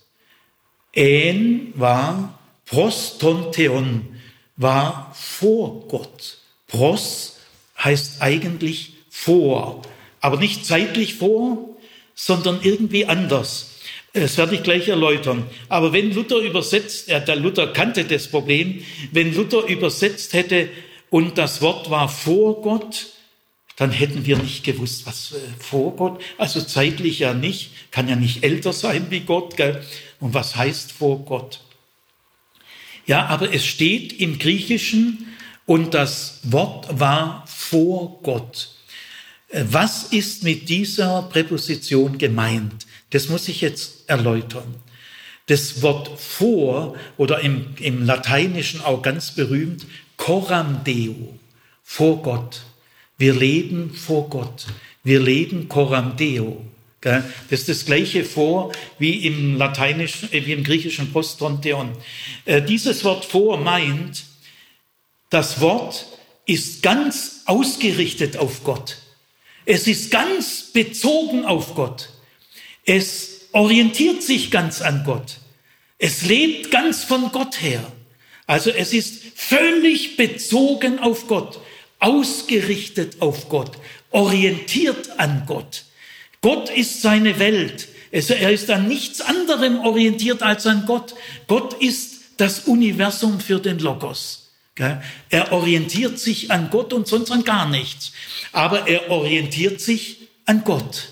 En war prostontheon, war vor Gott. Pros heißt eigentlich vor, aber nicht zeitlich vor, sondern irgendwie anders. Das werde ich gleich erläutern. Aber wenn Luther übersetzt, äh, der Luther kannte das Problem, wenn Luther übersetzt hätte und das Wort war vor Gott, dann hätten wir nicht gewusst, was äh, vor Gott, also zeitlich ja nicht, kann ja nicht älter sein wie Gott, gell? Und was heißt vor Gott? Ja, aber es steht im Griechischen und das Wort war vor Gott. Äh, was ist mit dieser Präposition gemeint? Das muss ich jetzt erläutern. Das Wort vor oder im, im Lateinischen auch ganz berühmt, coram deo, vor Gott. Wir leben vor Gott. Wir leben coram deo. Das ist das gleiche vor wie im lateinischen, äh, wie im griechischen Postronteon. Äh, dieses Wort vor meint, das Wort ist ganz ausgerichtet auf Gott. Es ist ganz bezogen auf Gott. Es orientiert sich ganz an Gott. Es lebt ganz von Gott her. Also es ist völlig bezogen auf Gott, ausgerichtet auf Gott, orientiert an Gott. Gott ist seine Welt. Er ist an nichts anderem orientiert als an Gott. Gott ist das Universum für den Logos. Er orientiert sich an Gott und sonst an gar nichts. Aber er orientiert sich an Gott.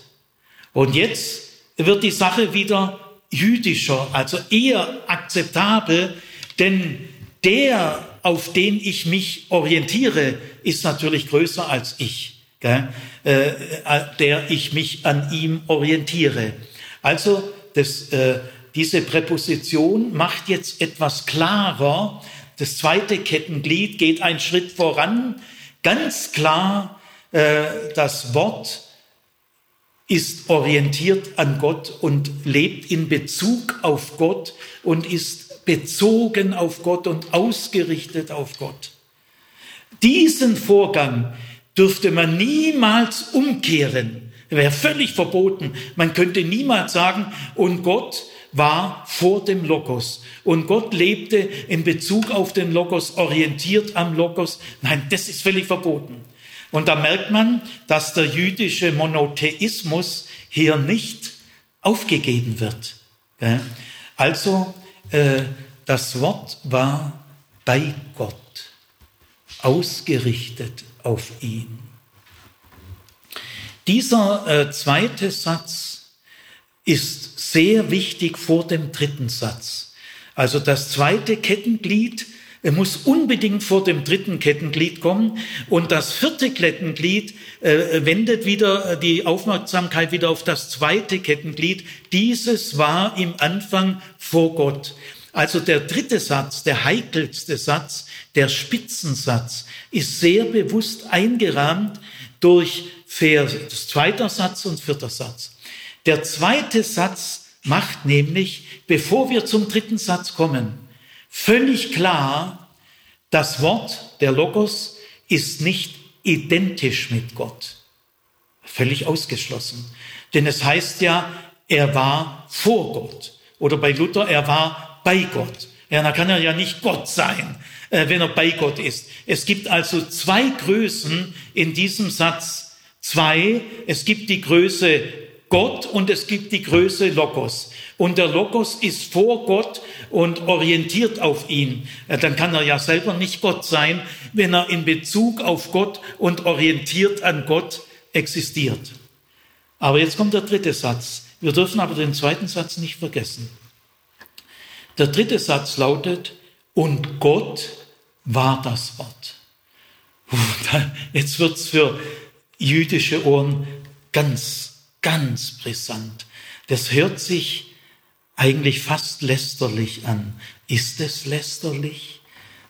Und jetzt wird die Sache wieder jüdischer, also eher akzeptabel, denn der, auf den ich mich orientiere, ist natürlich größer als ich? Äh, äh, der ich mich an ihm orientiere. Also das, äh, diese Präposition macht jetzt etwas klarer. Das zweite Kettenglied geht einen Schritt voran. Ganz klar, äh, das Wort ist orientiert an Gott und lebt in Bezug auf Gott und ist bezogen auf Gott und ausgerichtet auf Gott. Diesen Vorgang dürfte man niemals umkehren. Wäre völlig verboten. Man könnte niemals sagen, und Gott war vor dem Logos. Und Gott lebte in Bezug auf den Logos, orientiert am Logos. Nein, das ist völlig verboten. Und da merkt man, dass der jüdische Monotheismus hier nicht aufgegeben wird. Also äh, das Wort war bei Gott, ausgerichtet auf ihn. Dieser äh, zweite Satz ist sehr wichtig vor dem dritten Satz. Also das zweite Kettenglied er muss unbedingt vor dem dritten Kettenglied kommen. Und das vierte Kettenglied äh, wendet wieder äh, die Aufmerksamkeit wieder auf das zweite Kettenglied. Dieses war im Anfang vor Gott. Also der dritte Satz, der heikelste Satz, der Spitzensatz, ist sehr bewusst eingerahmt durch Vers, zweiter Satz und vierter Satz. Der zweite Satz macht nämlich, bevor wir zum dritten Satz kommen, völlig klar, das Wort, der Logos, ist nicht identisch mit Gott. Völlig ausgeschlossen. Denn es heißt ja, er war vor Gott. Oder bei Luther, er war bei Gott. Ja, da kann er ja nicht Gott sein, äh, wenn er bei Gott ist. Es gibt also zwei Größen in diesem Satz. Zwei. Es gibt die Größe Gott und es gibt die Größe Logos. Und der Logos ist vor Gott und orientiert auf ihn. Dann kann er ja selber nicht Gott sein, wenn er in Bezug auf Gott und orientiert an Gott existiert. Aber jetzt kommt der dritte Satz. Wir dürfen aber den zweiten Satz nicht vergessen. Der dritte Satz lautet, und Gott war das Wort. Jetzt wird's für jüdische Ohren ganz ganz brisant. Das hört sich eigentlich fast lästerlich an. Ist es lästerlich?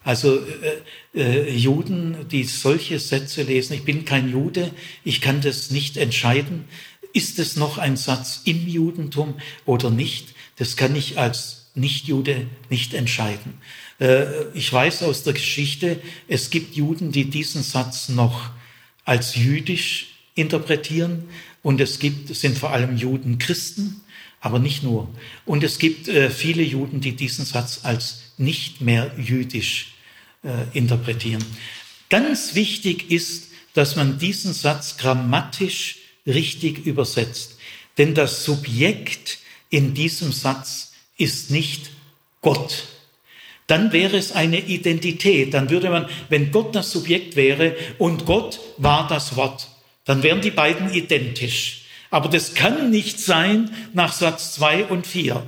Also äh, äh, Juden, die solche Sätze lesen, ich bin kein Jude, ich kann das nicht entscheiden. Ist es noch ein Satz im Judentum oder nicht? Das kann ich als Nichtjude nicht entscheiden. Äh, ich weiß aus der Geschichte, es gibt Juden, die diesen Satz noch als jüdisch interpretieren. Und es gibt, es sind vor allem Juden Christen, aber nicht nur. Und es gibt äh, viele Juden, die diesen Satz als nicht mehr jüdisch äh, interpretieren. Ganz wichtig ist, dass man diesen Satz grammatisch richtig übersetzt. Denn das Subjekt in diesem Satz ist nicht Gott. Dann wäre es eine Identität. Dann würde man, wenn Gott das Subjekt wäre und Gott war das Wort, dann wären die beiden identisch. Aber das kann nicht sein nach Satz zwei und vier.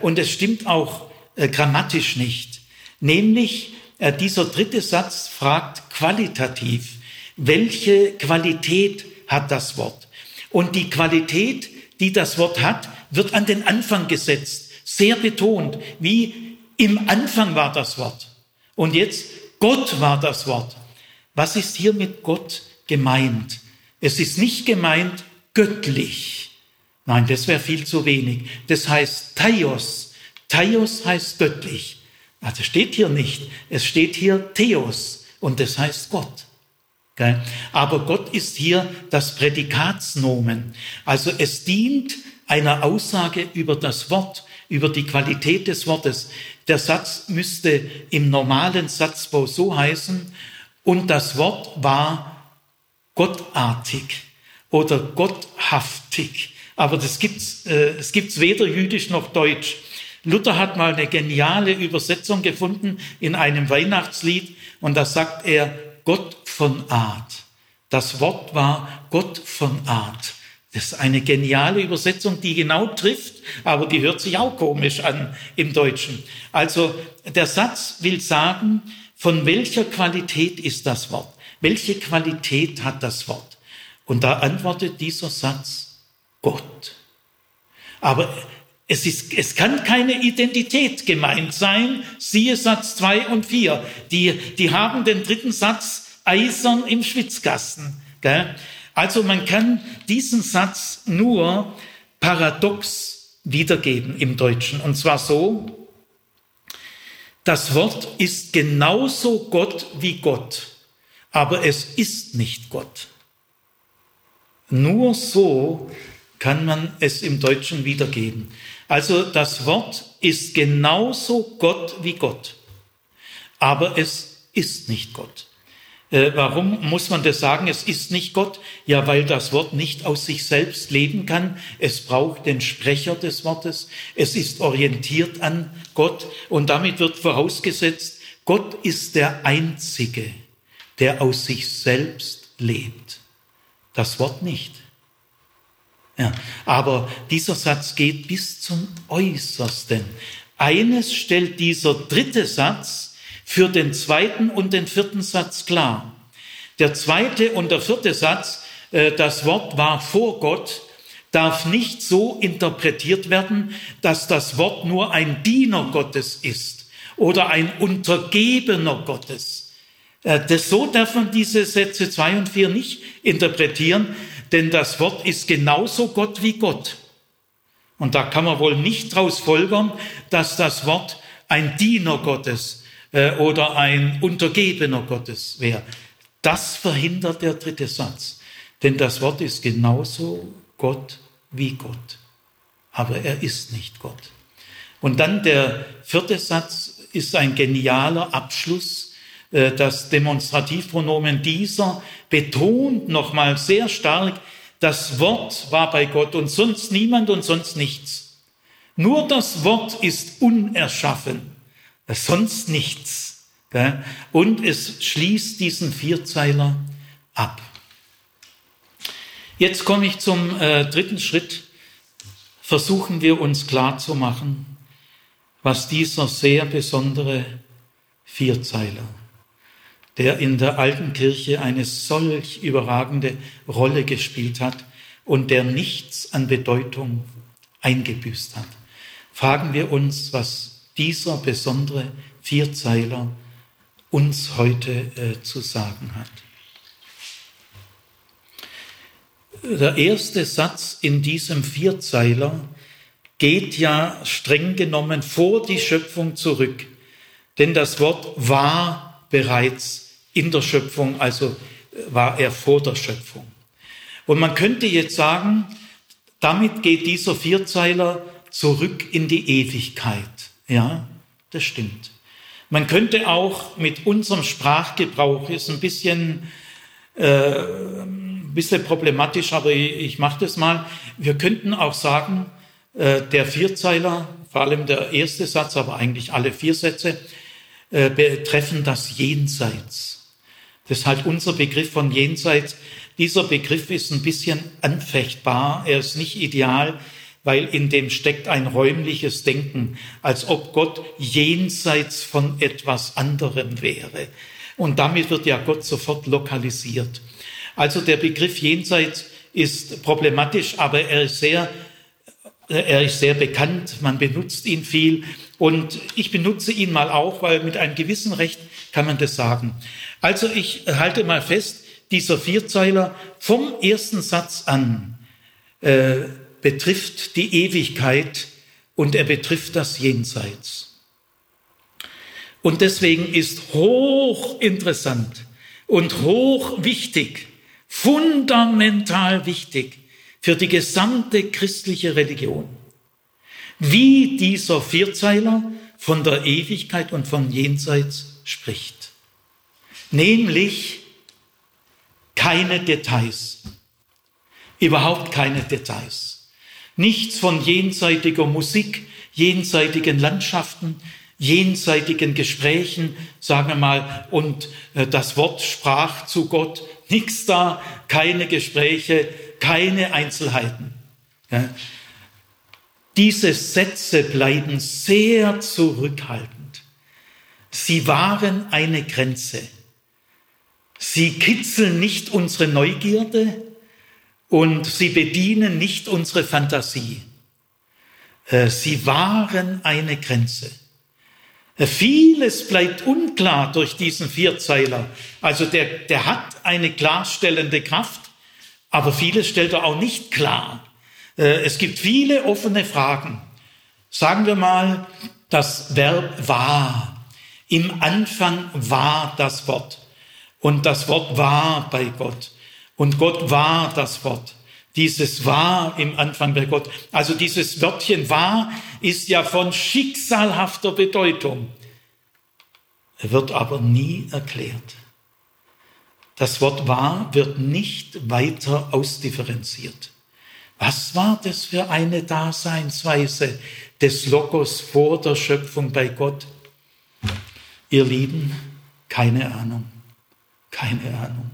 Und es stimmt auch äh, grammatisch nicht. Nämlich äh, dieser dritte Satz fragt qualitativ, welche Qualität hat das Wort? Und die Qualität, die das Wort hat, wird an den Anfang gesetzt, sehr betont, wie im Anfang war das Wort. Und jetzt Gott war das Wort. Was ist hier mit Gott gemeint? Es ist nicht gemeint göttlich. Nein, das wäre viel zu wenig. Das heißt Thaios. Thaios heißt göttlich. Also steht hier nicht. Es steht hier Theos und das heißt Gott. Aber Gott ist hier das Prädikatsnomen. Also es dient einer Aussage über das Wort, über die Qualität des Wortes. Der Satz müsste im normalen Satzbau so heißen, und das Wort war gottartig oder gotthaftig. Aber das gibt's, äh, es gibt's weder jüdisch noch deutsch. Luther hat mal eine geniale Übersetzung gefunden in einem Weihnachtslied und da sagt er Gott von Art. Das Wort war Gott von Art. Das ist eine geniale Übersetzung, die genau trifft, aber die hört sich auch komisch an im Deutschen. Also der Satz will sagen, von welcher Qualität ist das Wort? Welche Qualität hat das Wort? Und da antwortet dieser Satz Gott. Aber es, ist, es kann keine Identität gemeint sein. Siehe Satz 2 und 4. Die, die haben den dritten Satz eisern im Schwitzkasten. Gell? Also man kann diesen Satz nur paradox wiedergeben im Deutschen. Und zwar so, das Wort ist genauso Gott wie Gott, aber es ist nicht Gott. Nur so kann man es im Deutschen wiedergeben. Also das Wort ist genauso Gott wie Gott, aber es ist nicht Gott. Äh, warum muss man das sagen? Es ist nicht Gott. Ja, weil das Wort nicht aus sich selbst leben kann. Es braucht den Sprecher des Wortes. Es ist orientiert an Gott. Und damit wird vorausgesetzt, Gott ist der Einzige, der aus sich selbst lebt. Das Wort nicht. Ja, aber dieser Satz geht bis zum Äußersten. Eines stellt dieser dritte Satz für den zweiten und den vierten Satz klar. Der zweite und der vierte Satz, äh, das Wort war vor Gott, darf nicht so interpretiert werden, dass das Wort nur ein Diener Gottes ist oder ein Untergebener Gottes. Äh, das, so darf man diese Sätze zwei und vier nicht interpretieren, denn das Wort ist genauso Gott wie Gott. Und da kann man wohl nicht daraus folgern, dass das Wort ein Diener Gottes äh, oder ein Untergebener Gottes wäre. Das verhindert der dritte Satz. Denn das Wort ist genauso Gott wie Gott. Aber er ist nicht Gott. Und dann der vierte Satz ist ein genialer Abschluss. Äh, das Demonstrativpronomen dieser betont nochmal sehr stark, das Wort war bei Gott und sonst niemand und sonst nichts. Nur das Wort ist unerschaffen sonst nichts. Und es schließt diesen Vierzeiler ab. Jetzt komme ich zum äh, dritten Schritt. Versuchen wir uns klarzumachen, was dieser sehr besondere Vierzeiler, der in der alten Kirche eine solch überragende Rolle gespielt hat und der nichts an Bedeutung eingebüßt hat. Fragen wir uns, was dieser besondere Vierzeiler uns heute äh, zu sagen hat. Der erste Satz in diesem Vierzeiler geht ja streng genommen vor die Schöpfung zurück, denn das Wort war bereits in der Schöpfung, also äh, war er vor der Schöpfung. Und man könnte jetzt sagen, damit geht dieser Vierzeiler zurück in die Ewigkeit. Ja, das stimmt. Man könnte auch mit unserem Sprachgebrauch, ist ein bisschen, äh, ein bisschen problematisch, aber ich, ich mache das mal. Wir könnten auch sagen, äh, der Vierzeiler, vor allem der erste Satz, aber eigentlich alle vier Sätze, äh, betreffen das Jenseits. Halt unser Begriff von Jenseits. dieser Begriff ist ein bisschen anfechtbar, er ist nicht ideal, weil in dem steckt ein räumliches Denken, als ob Gott jenseits von etwas anderem wäre. Und damit wird ja Gott sofort lokalisiert. Also der Begriff jenseits ist problematisch, aber er ist sehr, er ist sehr bekannt. Man benutzt ihn viel. Und ich benutze ihn mal auch, weil mit einem gewissen Recht kann man das sagen. Also ich halte mal fest, dieser Vierzeiler vom ersten Satz an äh, betrifft die Ewigkeit und er betrifft das Jenseits. Und deswegen ist hoch interessant und hoch wichtig, fundamental wichtig für die gesamte christliche Religion, wie dieser Vierzeiler von der Ewigkeit und von Jenseits spricht. Nämlich keine Details, überhaupt keine Details. Nichts von jenseitiger Musik, jenseitigen Landschaften, jenseitigen Gesprächen, sagen wir mal, und äh, das Wort sprach zu Gott, nichts da, keine Gespräche, keine Einzelheiten. Diese Sätze bleiben sehr zurückhaltend. Sie waren eine Grenze. Sie kitzeln nicht unsere Neugierde und sie bedienen nicht unsere Fantasie. Äh, sie waren eine Grenze. Vieles bleibt unklar durch diesen Vierzeiler. Also der, der hat eine klarstellende Kraft, aber vieles stellt er auch nicht klar. Äh, es gibt viele offene Fragen. Sagen wir mal, das Verb war. Im Anfang war das Wort. Und das Wort war bei Gott. Und Gott war das Wort. Dieses war im Anfang bei Gott. Also dieses Wörtchen war ist ja von schicksalhafter Bedeutung, wird aber nie erklärt. Das Wort war wird nicht weiter ausdifferenziert. Was war das für eine Daseinsweise des Logos vor der Schöpfung bei Gott? Ihr Lieben, keine Ahnung, keine Ahnung.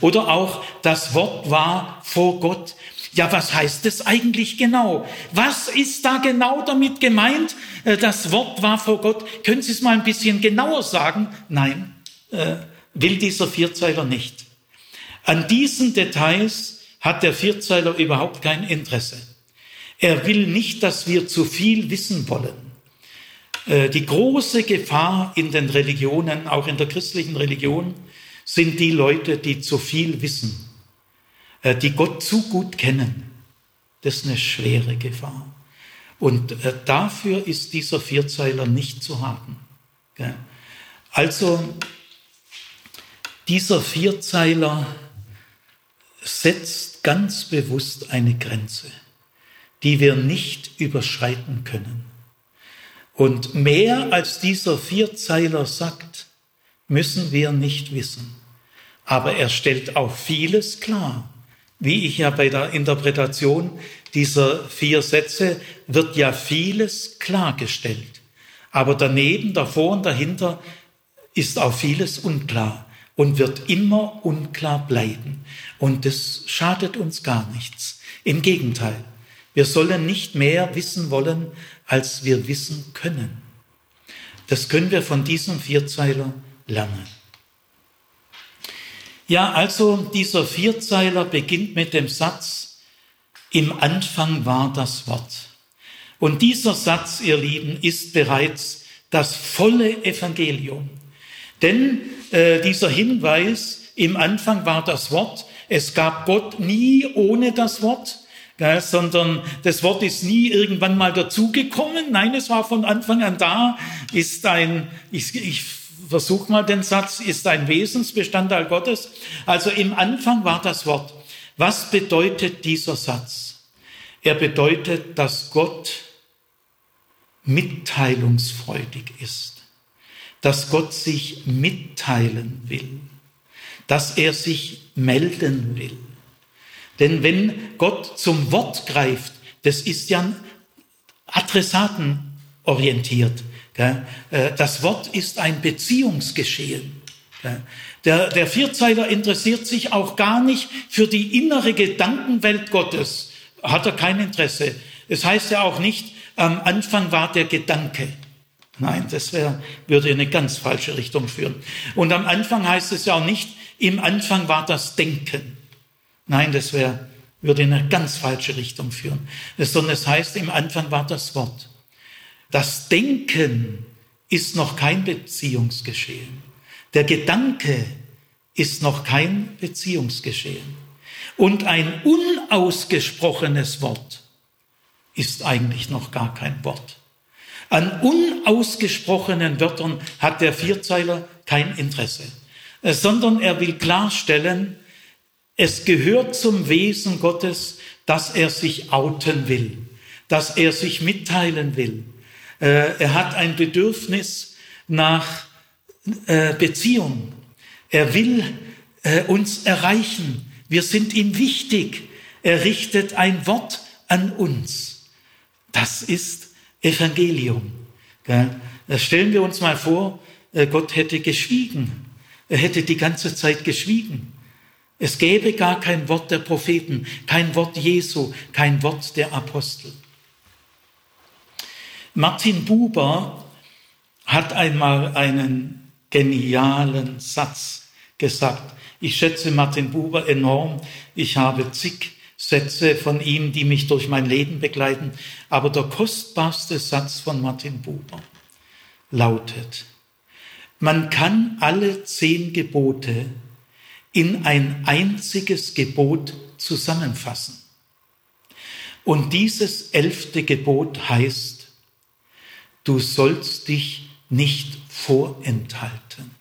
Oder auch das Wort war vor Gott. Ja, was heißt das eigentlich genau? Was ist da genau damit gemeint? Äh, das Wort war vor Gott. Können Sie es mal ein bisschen genauer sagen? Nein, äh, will dieser Vierzeiler nicht. An diesen Details hat der Vierzeiler überhaupt kein Interesse. Er will nicht, dass wir zu viel wissen wollen. Äh, die große Gefahr in den Religionen, auch in der christlichen Religion, sind die Leute, die zu viel wissen, äh, die Gott zu gut kennen. Das ist eine schwere Gefahr. Und äh, dafür ist dieser Vierzeiler nicht zu haben. Also dieser Vierzeiler setzt ganz bewusst eine Grenze, die wir nicht überschreiten können. Und mehr als dieser Vierzeiler sagt, müssen wir nicht wissen. Aber er stellt auch vieles klar. Wie ich ja bei der Interpretation dieser vier Sätze wird ja vieles klargestellt. Aber daneben, davor und dahinter ist auch vieles unklar und wird immer unklar bleiben. Und das schadet uns gar nichts. Im Gegenteil, wir sollen nicht mehr wissen wollen, als wir wissen können. Das können wir von diesem Vierzeiler lernen. Ja, also dieser Vierzeiler beginnt mit dem Satz, im Anfang war das Wort. Und dieser Satz, ihr Lieben, ist bereits das volle Evangelium. Denn äh, dieser Hinweis, im Anfang war das Wort, es gab Gott nie ohne das Wort, ja, sondern das Wort ist nie irgendwann mal dazugekommen. Nein, es war von Anfang an da, ist ein, ich, ich versuch mal den Satz, ist ein Wesensbestandteil Gottes. Also im Anfang war das Wort. Was bedeutet dieser Satz? Er bedeutet, dass Gott mitteilungsfreudig ist, dass Gott sich mitteilen will, dass er sich melden will. Denn wenn Gott zum Wort greift, das ist ja adressatenorientiert. Äh, das Wort ist ein Beziehungsgeschehen. Der, der Vierzeiler interessiert sich auch gar nicht für die innere Gedankenwelt Gottes. Hat er kein Interesse. Es heißt ja auch nicht, am Anfang war der Gedanke. Nein, das wär, würde in eine ganz falsche Richtung führen. Und am Anfang heißt es ja auch nicht, im Anfang war das Denken. Nein, das wär, würde in eine ganz falsche Richtung führen. Sondern es heißt, im Anfang war das Wort. Das Denken ist noch kein Beziehungsgeschehen. Der Gedanke ist noch kein Beziehungsgeschehen. Und ein unausgesprochenes Wort ist eigentlich noch gar kein Wort. An unausgesprochenen Wörtern hat der Vierzeiler kein Interesse, äh, sondern er will klarstellen, es gehört zum Wesen Gottes, dass er sich outen will, dass er sich mitteilen will. Äh, er hat ein Bedürfnis nach äh, Beziehung. Er will uns erreichen. Wir sind ihm wichtig. Er richtet ein Wort an uns. Das ist Evangelium. Stellen wir uns mal vor, äh, Gott hätte geschwiegen. Er hätte die ganze Zeit geschwiegen. Es gäbe gar kein Wort der Propheten, kein Wort Jesu, kein Wort der Apostel. Martin Buber hat einmal einen genialen Satz gesagt. Ich schätze Martin Buber enorm. Ich habe zig Sätze von ihm, die mich durch mein Leben begleiten. Aber der kostbarste Satz von Martin Buber lautet, man kann alle zehn Gebote in ein einziges Gebot zusammenfassen. Und dieses elfte Gebot heißt, du sollst dich nicht vorenthalten.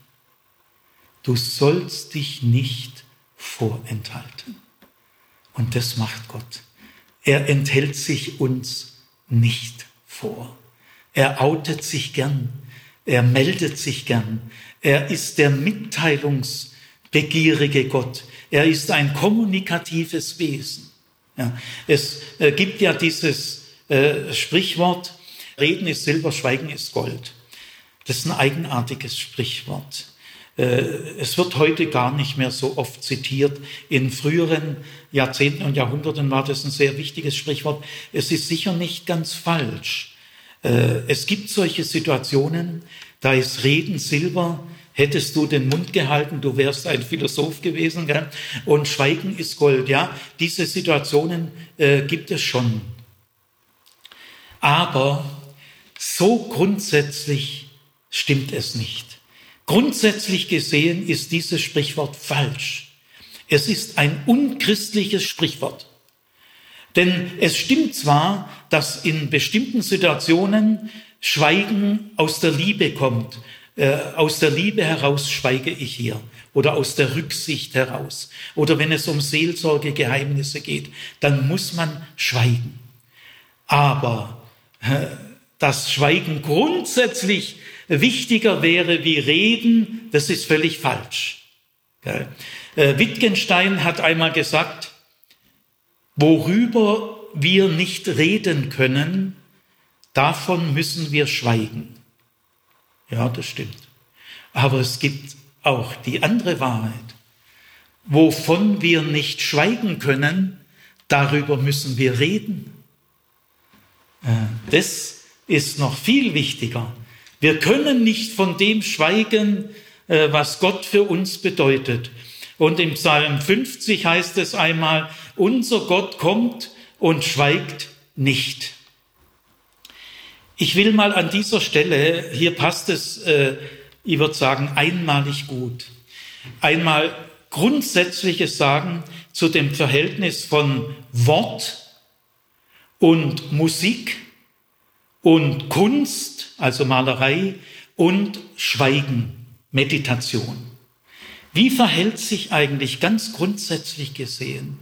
Du sollst dich nicht vorenthalten. Und das macht Gott. Er enthält sich uns nicht vor. Er outet sich gern. Er meldet sich gern. Er ist der mitteilungsbegierige Gott. Er ist ein kommunikatives Wesen. Ja, es äh, gibt ja dieses äh, Sprichwort, Reden ist Silber, Schweigen ist Gold. Das ist ein eigenartiges Sprichwort. Äh, es wird heute gar nicht mehr so oft zitiert. In früheren Jahrzehnten und Jahrhunderten war das ein sehr wichtiges Sprichwort. Es ist sicher nicht ganz falsch. Äh, es gibt solche Situationen, da ist Reden Silber, hättest du den Mund gehalten, du wärst ein Philosoph gewesen, gell? und Schweigen ist Gold. Ja, diese Situationen äh, gibt es schon. Aber so grundsätzlich stimmt es nicht. Grundsätzlich gesehen ist dieses Sprichwort falsch. Es ist ein unchristliches Sprichwort. Denn es stimmt zwar, dass in bestimmten Situationen Schweigen aus der Liebe kommt. Äh, aus der Liebe heraus schweige ich hier. Oder aus der Rücksicht heraus. Oder wenn es um Seelsorgegeheimnisse geht, dann muss man schweigen. Aber äh, das Schweigen grundsätzlich wichtiger wäre wie Reden, das ist völlig falsch. Äh, Wittgenstein hat einmal gesagt, worüber wir nicht reden können, davon müssen wir schweigen. Ja, das stimmt. Aber es gibt auch die andere Wahrheit. Wovon wir nicht schweigen können, darüber müssen wir reden. Äh, das ist noch viel wichtiger. Wir können nicht von dem schweigen, äh, was Gott für uns bedeutet. Und im Psalm 50 heißt es einmal, unser Gott kommt und schweigt nicht. Ich will mal an dieser Stelle, hier passt es, äh, ich würde sagen, einmalig gut, einmal Grundsätzliches sagen zu dem Verhältnis von Wort und Musik und Kunst, also Malerei und Schweigen, Meditation. Wie verhält sich eigentlich ganz grundsätzlich gesehen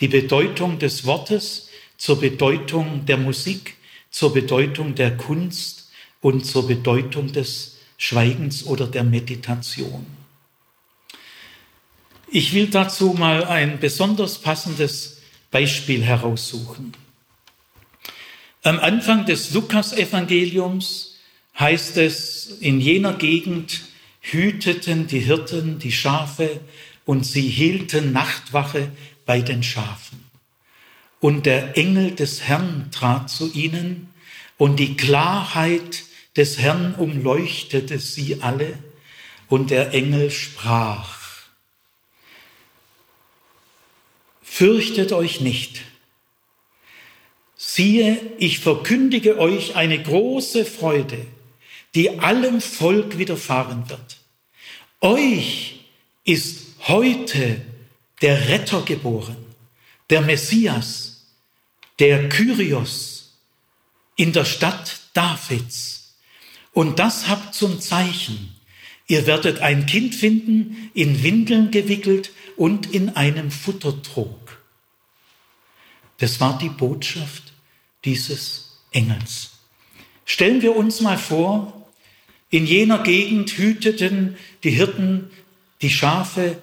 die Bedeutung des Wortes zur Bedeutung der Musik, zur Bedeutung der Kunst und zur Bedeutung des Schweigens oder der Meditation? Ich will dazu mal ein besonders passendes Beispiel heraussuchen. Am Anfang des Lukas-Evangeliums heißt es, in jener Gegend hüteten die Hirten die Schafe und sie hielten Nachtwache bei den Schafen. Und der Engel des Herrn trat zu ihnen, und die Klarheit des Herrn umleuchtete sie alle, und der Engel sprach, Fürchtet euch nicht. Siehe, ich verkündige euch eine große Freude, die allem Volk widerfahren wird. Euch ist heute der Retter geboren, der Messias, der Kyrios in der Stadt Davids. Und das habt zum Zeichen. Ihr werdet ein Kind finden, in Windeln gewickelt und in einem Futtertrog. Das war die Botschaft dieses Engels. Stellen wir uns mal vor, in jener Gegend hüteten die Hirten die Schafe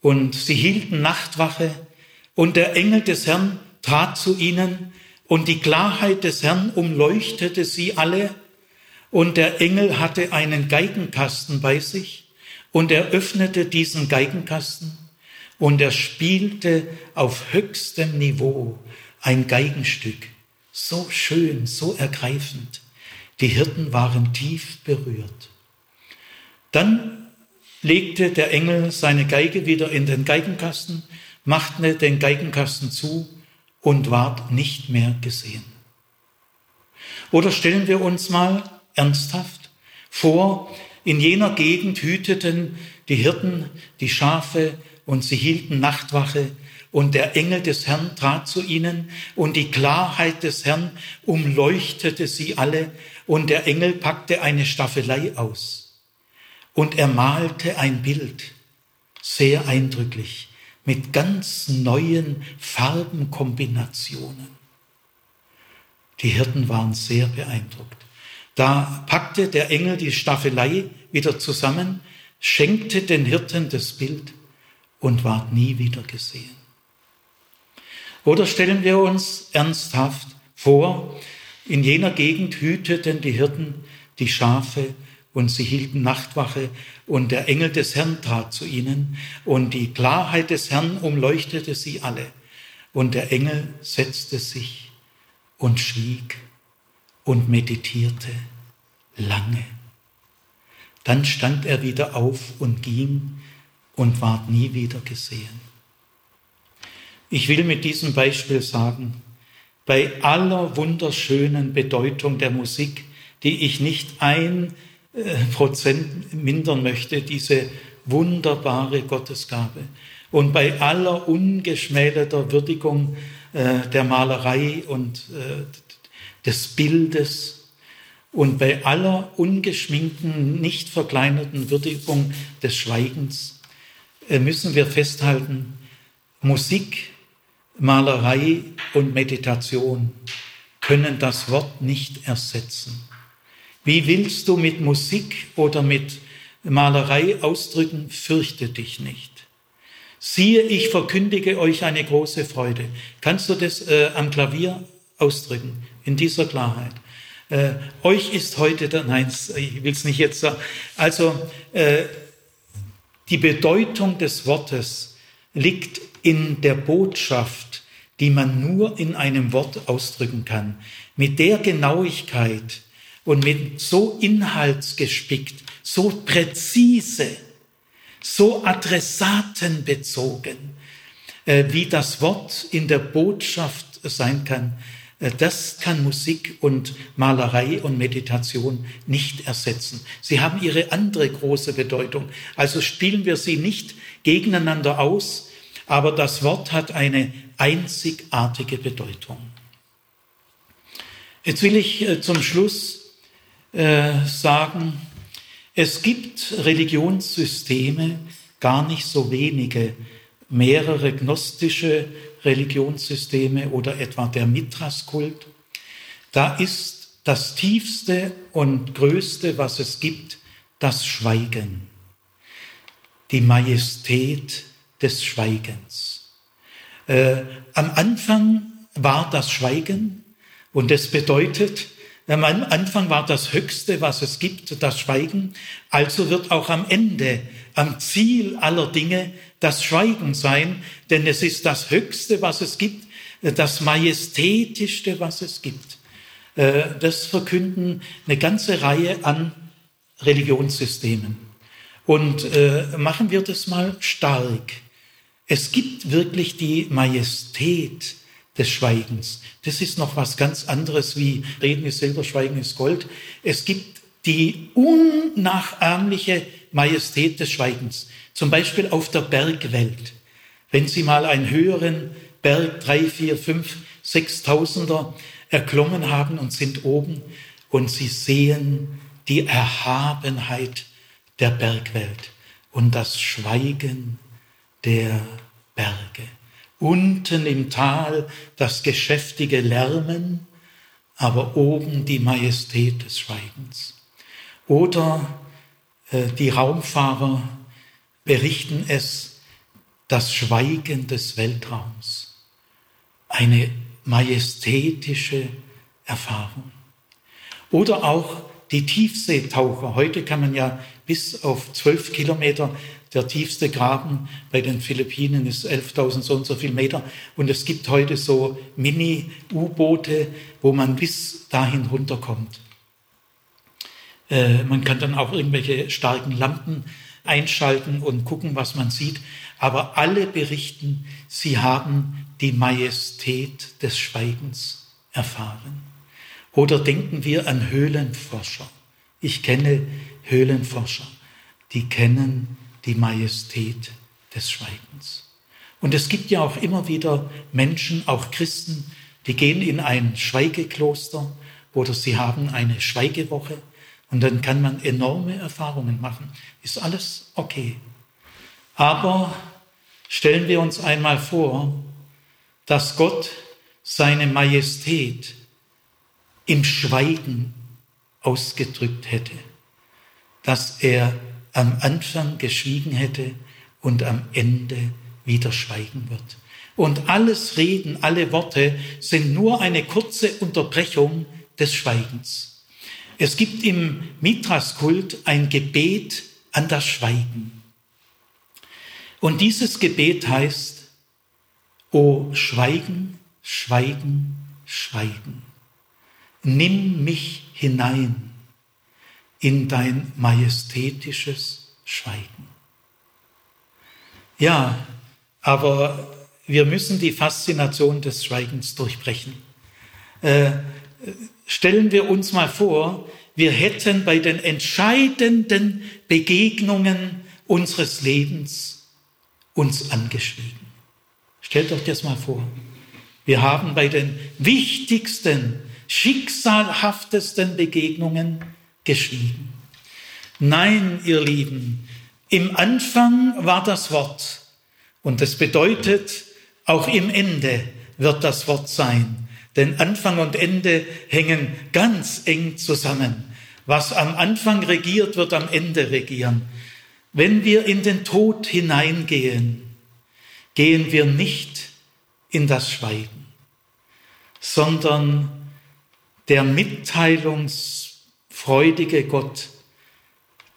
und sie hielten Nachtwache und der Engel des Herrn trat zu ihnen und die Klarheit des Herrn umleuchtete sie alle und der Engel hatte einen Geigenkasten bei sich und er öffnete diesen Geigenkasten und er spielte auf höchstem Niveau ein Geigenstück. So schön, so ergreifend. Die Hirten waren tief berührt. Dann legte der Engel seine Geige wieder in den Geigenkasten, machte den Geigenkasten zu und ward nicht mehr gesehen. Oder stellen wir uns mal ernsthaft vor, in jener Gegend hüteten die Hirten die Schafe und sie hielten Nachtwache und der Engel des Herrn trat zu ihnen und die Klarheit des Herrn umleuchtete sie alle und der Engel packte eine Staffelei aus und er malte ein Bild, sehr eindrücklich, mit ganz neuen Farbenkombinationen. Die Hirten waren sehr beeindruckt. Da packte der Engel die Staffelei wieder zusammen, schenkte den Hirten das Bild und ward nie wieder gesehen. Oder stellen wir uns ernsthaft vor, in jener Gegend hüteten die Hirten die Schafe und sie hielten Nachtwache und der Engel des Herrn trat zu ihnen und die Klarheit des Herrn umleuchtete sie alle und der Engel setzte sich und schwieg und meditierte lange. Dann stand er wieder auf und ging und ward nie wieder gesehen. Ich will mit diesem Beispiel sagen, bei aller wunderschönen Bedeutung der Musik, die ich nicht ein äh, Prozent mindern möchte, diese wunderbare Gottesgabe. Und bei aller ungeschmälerter Würdigung äh, der Malerei und äh, des Bildes und bei aller ungeschminkten, nicht verkleinerten Würdigung des Schweigens müssen wir festhalten, Musik, Malerei und Meditation können das Wort nicht ersetzen. Wie willst du mit Musik oder mit Malerei ausdrücken, fürchte dich nicht. Siehe, ich verkündige euch eine große Freude. Kannst du das äh, am Klavier ausdrücken, in dieser Klarheit? Äh, euch ist heute der, nein, ich will es nicht jetzt sagen. Also, äh, die Bedeutung des Wortes liegt in der Botschaft, die man nur in einem Wort ausdrücken kann. Mit der Genauigkeit und mit so inhaltsgespickt, so präzise, so adressatenbezogen, äh, wie das Wort in der Botschaft sein kann, äh, das kann Musik und Malerei und Meditation nicht ersetzen. Sie haben ihre andere große Bedeutung. Also spielen wir sie nicht gegeneinander aus, aber das Wort hat eine einzigartige Bedeutung. Jetzt will ich äh, zum Schluss äh, sagen, es gibt Religionssysteme, gar nicht so wenige, mehrere gnostische Religionssysteme oder etwa der Mithraskult. Da ist das tiefste und größte, was es gibt, das Schweigen, die Majestät des Schweigens. Äh, am Anfang war das Schweigen und das bedeutet, Am Anfang war das Höchste, was es gibt, das Schweigen. Also wird auch am Ende, am Ziel aller Dinge, das Schweigen sein, denn es ist das Höchste, was es gibt, das Majestätischste, was es gibt. Äh, das verkünden eine ganze Reihe an Religionssystemen. Und äh, machen wir das mal stark. Es gibt wirklich die Majestät des Schweigens. Das ist noch was ganz anderes wie Reden ist Silber, Schweigen ist Gold. Es gibt die unnachahmliche Majestät des Schweigens. Zum Beispiel auf der Bergwelt. Wenn Sie mal einen höheren Berg, drei, vier, fünf, sechstausender, erklommen haben und sind oben und Sie sehen die Erhabenheit der Bergwelt und das Schweigen der Berge. Unten im Tal das geschäftige Lärmen, aber oben die Majestät des Schweigens. Oder äh, die Raumfahrer berichten es, das Schweigen des Weltraums. Eine majestätische Erfahrung. Oder auch die Tiefseetaucher. Heute kann man ja bis auf zwölf Kilometer der tiefste Graben bei den Philippinen ist 11.000 so und so viel Meter. Und es gibt heute so Mini-U-Boote, wo man bis dahin runterkommt. Äh, man kann dann auch irgendwelche starken Lampen einschalten und gucken, was man sieht. Aber alle berichten, sie haben die Majestät des Schweigens erfahren. Oder denken wir an Höhlenforscher. Ich kenne Höhlenforscher, die kennen die Majestät des Schweigens. Und es gibt ja auch immer wieder Menschen, auch Christen, die gehen in ein Schweigekloster oder sie haben eine Schweigewoche und dann kann man enorme Erfahrungen machen. Ist alles okay. Aber stellen wir uns einmal vor, dass Gott seine Majestät im Schweigen ausgedrückt hätte, dass er am Anfang geschwiegen hätte und am Ende wieder schweigen wird. Und alles Reden, alle Worte sind nur eine kurze Unterbrechung des Schweigens. Es gibt im Mithraskult ein Gebet an das Schweigen. Und dieses Gebet heißt, O Schweigen, Schweigen, Schweigen, nimm mich hinein in dein majestätisches Schweigen. Ja, aber wir müssen die Faszination des Schweigens durchbrechen. Äh, stellen wir uns mal vor, wir hätten bei den entscheidenden Begegnungen unseres Lebens uns angeschwiegen. Stellt euch das mal vor. Wir haben bei den wichtigsten, schicksalhaftesten Begegnungen geschwiegen. Nein, ihr Lieben, im Anfang war das Wort und das bedeutet, auch im Ende wird das Wort sein. Denn Anfang und Ende hängen ganz eng zusammen. Was am Anfang regiert, wird am Ende regieren. Wenn wir in den Tod hineingehen, gehen wir nicht in das Schweigen, sondern der mitteilungsfreudige Gott,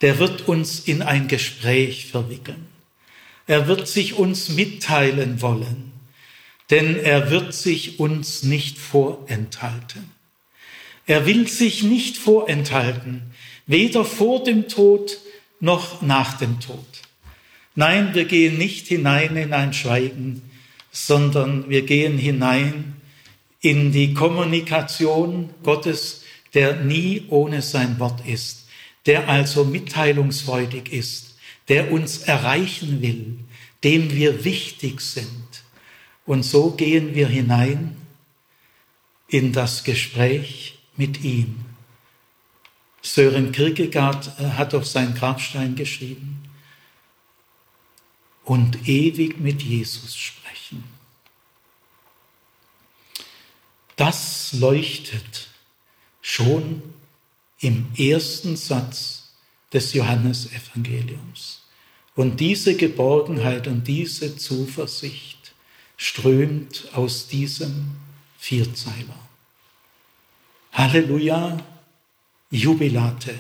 der wird uns in ein Gespräch verwickeln. Er wird sich uns mitteilen wollen denn er wird sich uns nicht vorenthalten. Er will sich nicht vorenthalten, weder vor dem Tod noch nach dem Tod. Nein, wir gehen nicht hinein in ein Schweigen, sondern wir gehen hinein in die Kommunikation Gottes, der nie ohne sein Wort ist, der also mitteilungsfreudig ist, der uns erreichen will, dem wir wichtig sind und so gehen wir hinein in das Gespräch mit ihm. Sören Kierkegaard äh, hat auf seinen Grabstein geschrieben, und ewig mit Jesus sprechen. Das leuchtet schon im ersten Satz des Johannesevangeliums. Und diese Geborgenheit und diese Zuversicht strömt aus diesem Vierzeiler. Halleluja, Jubilate.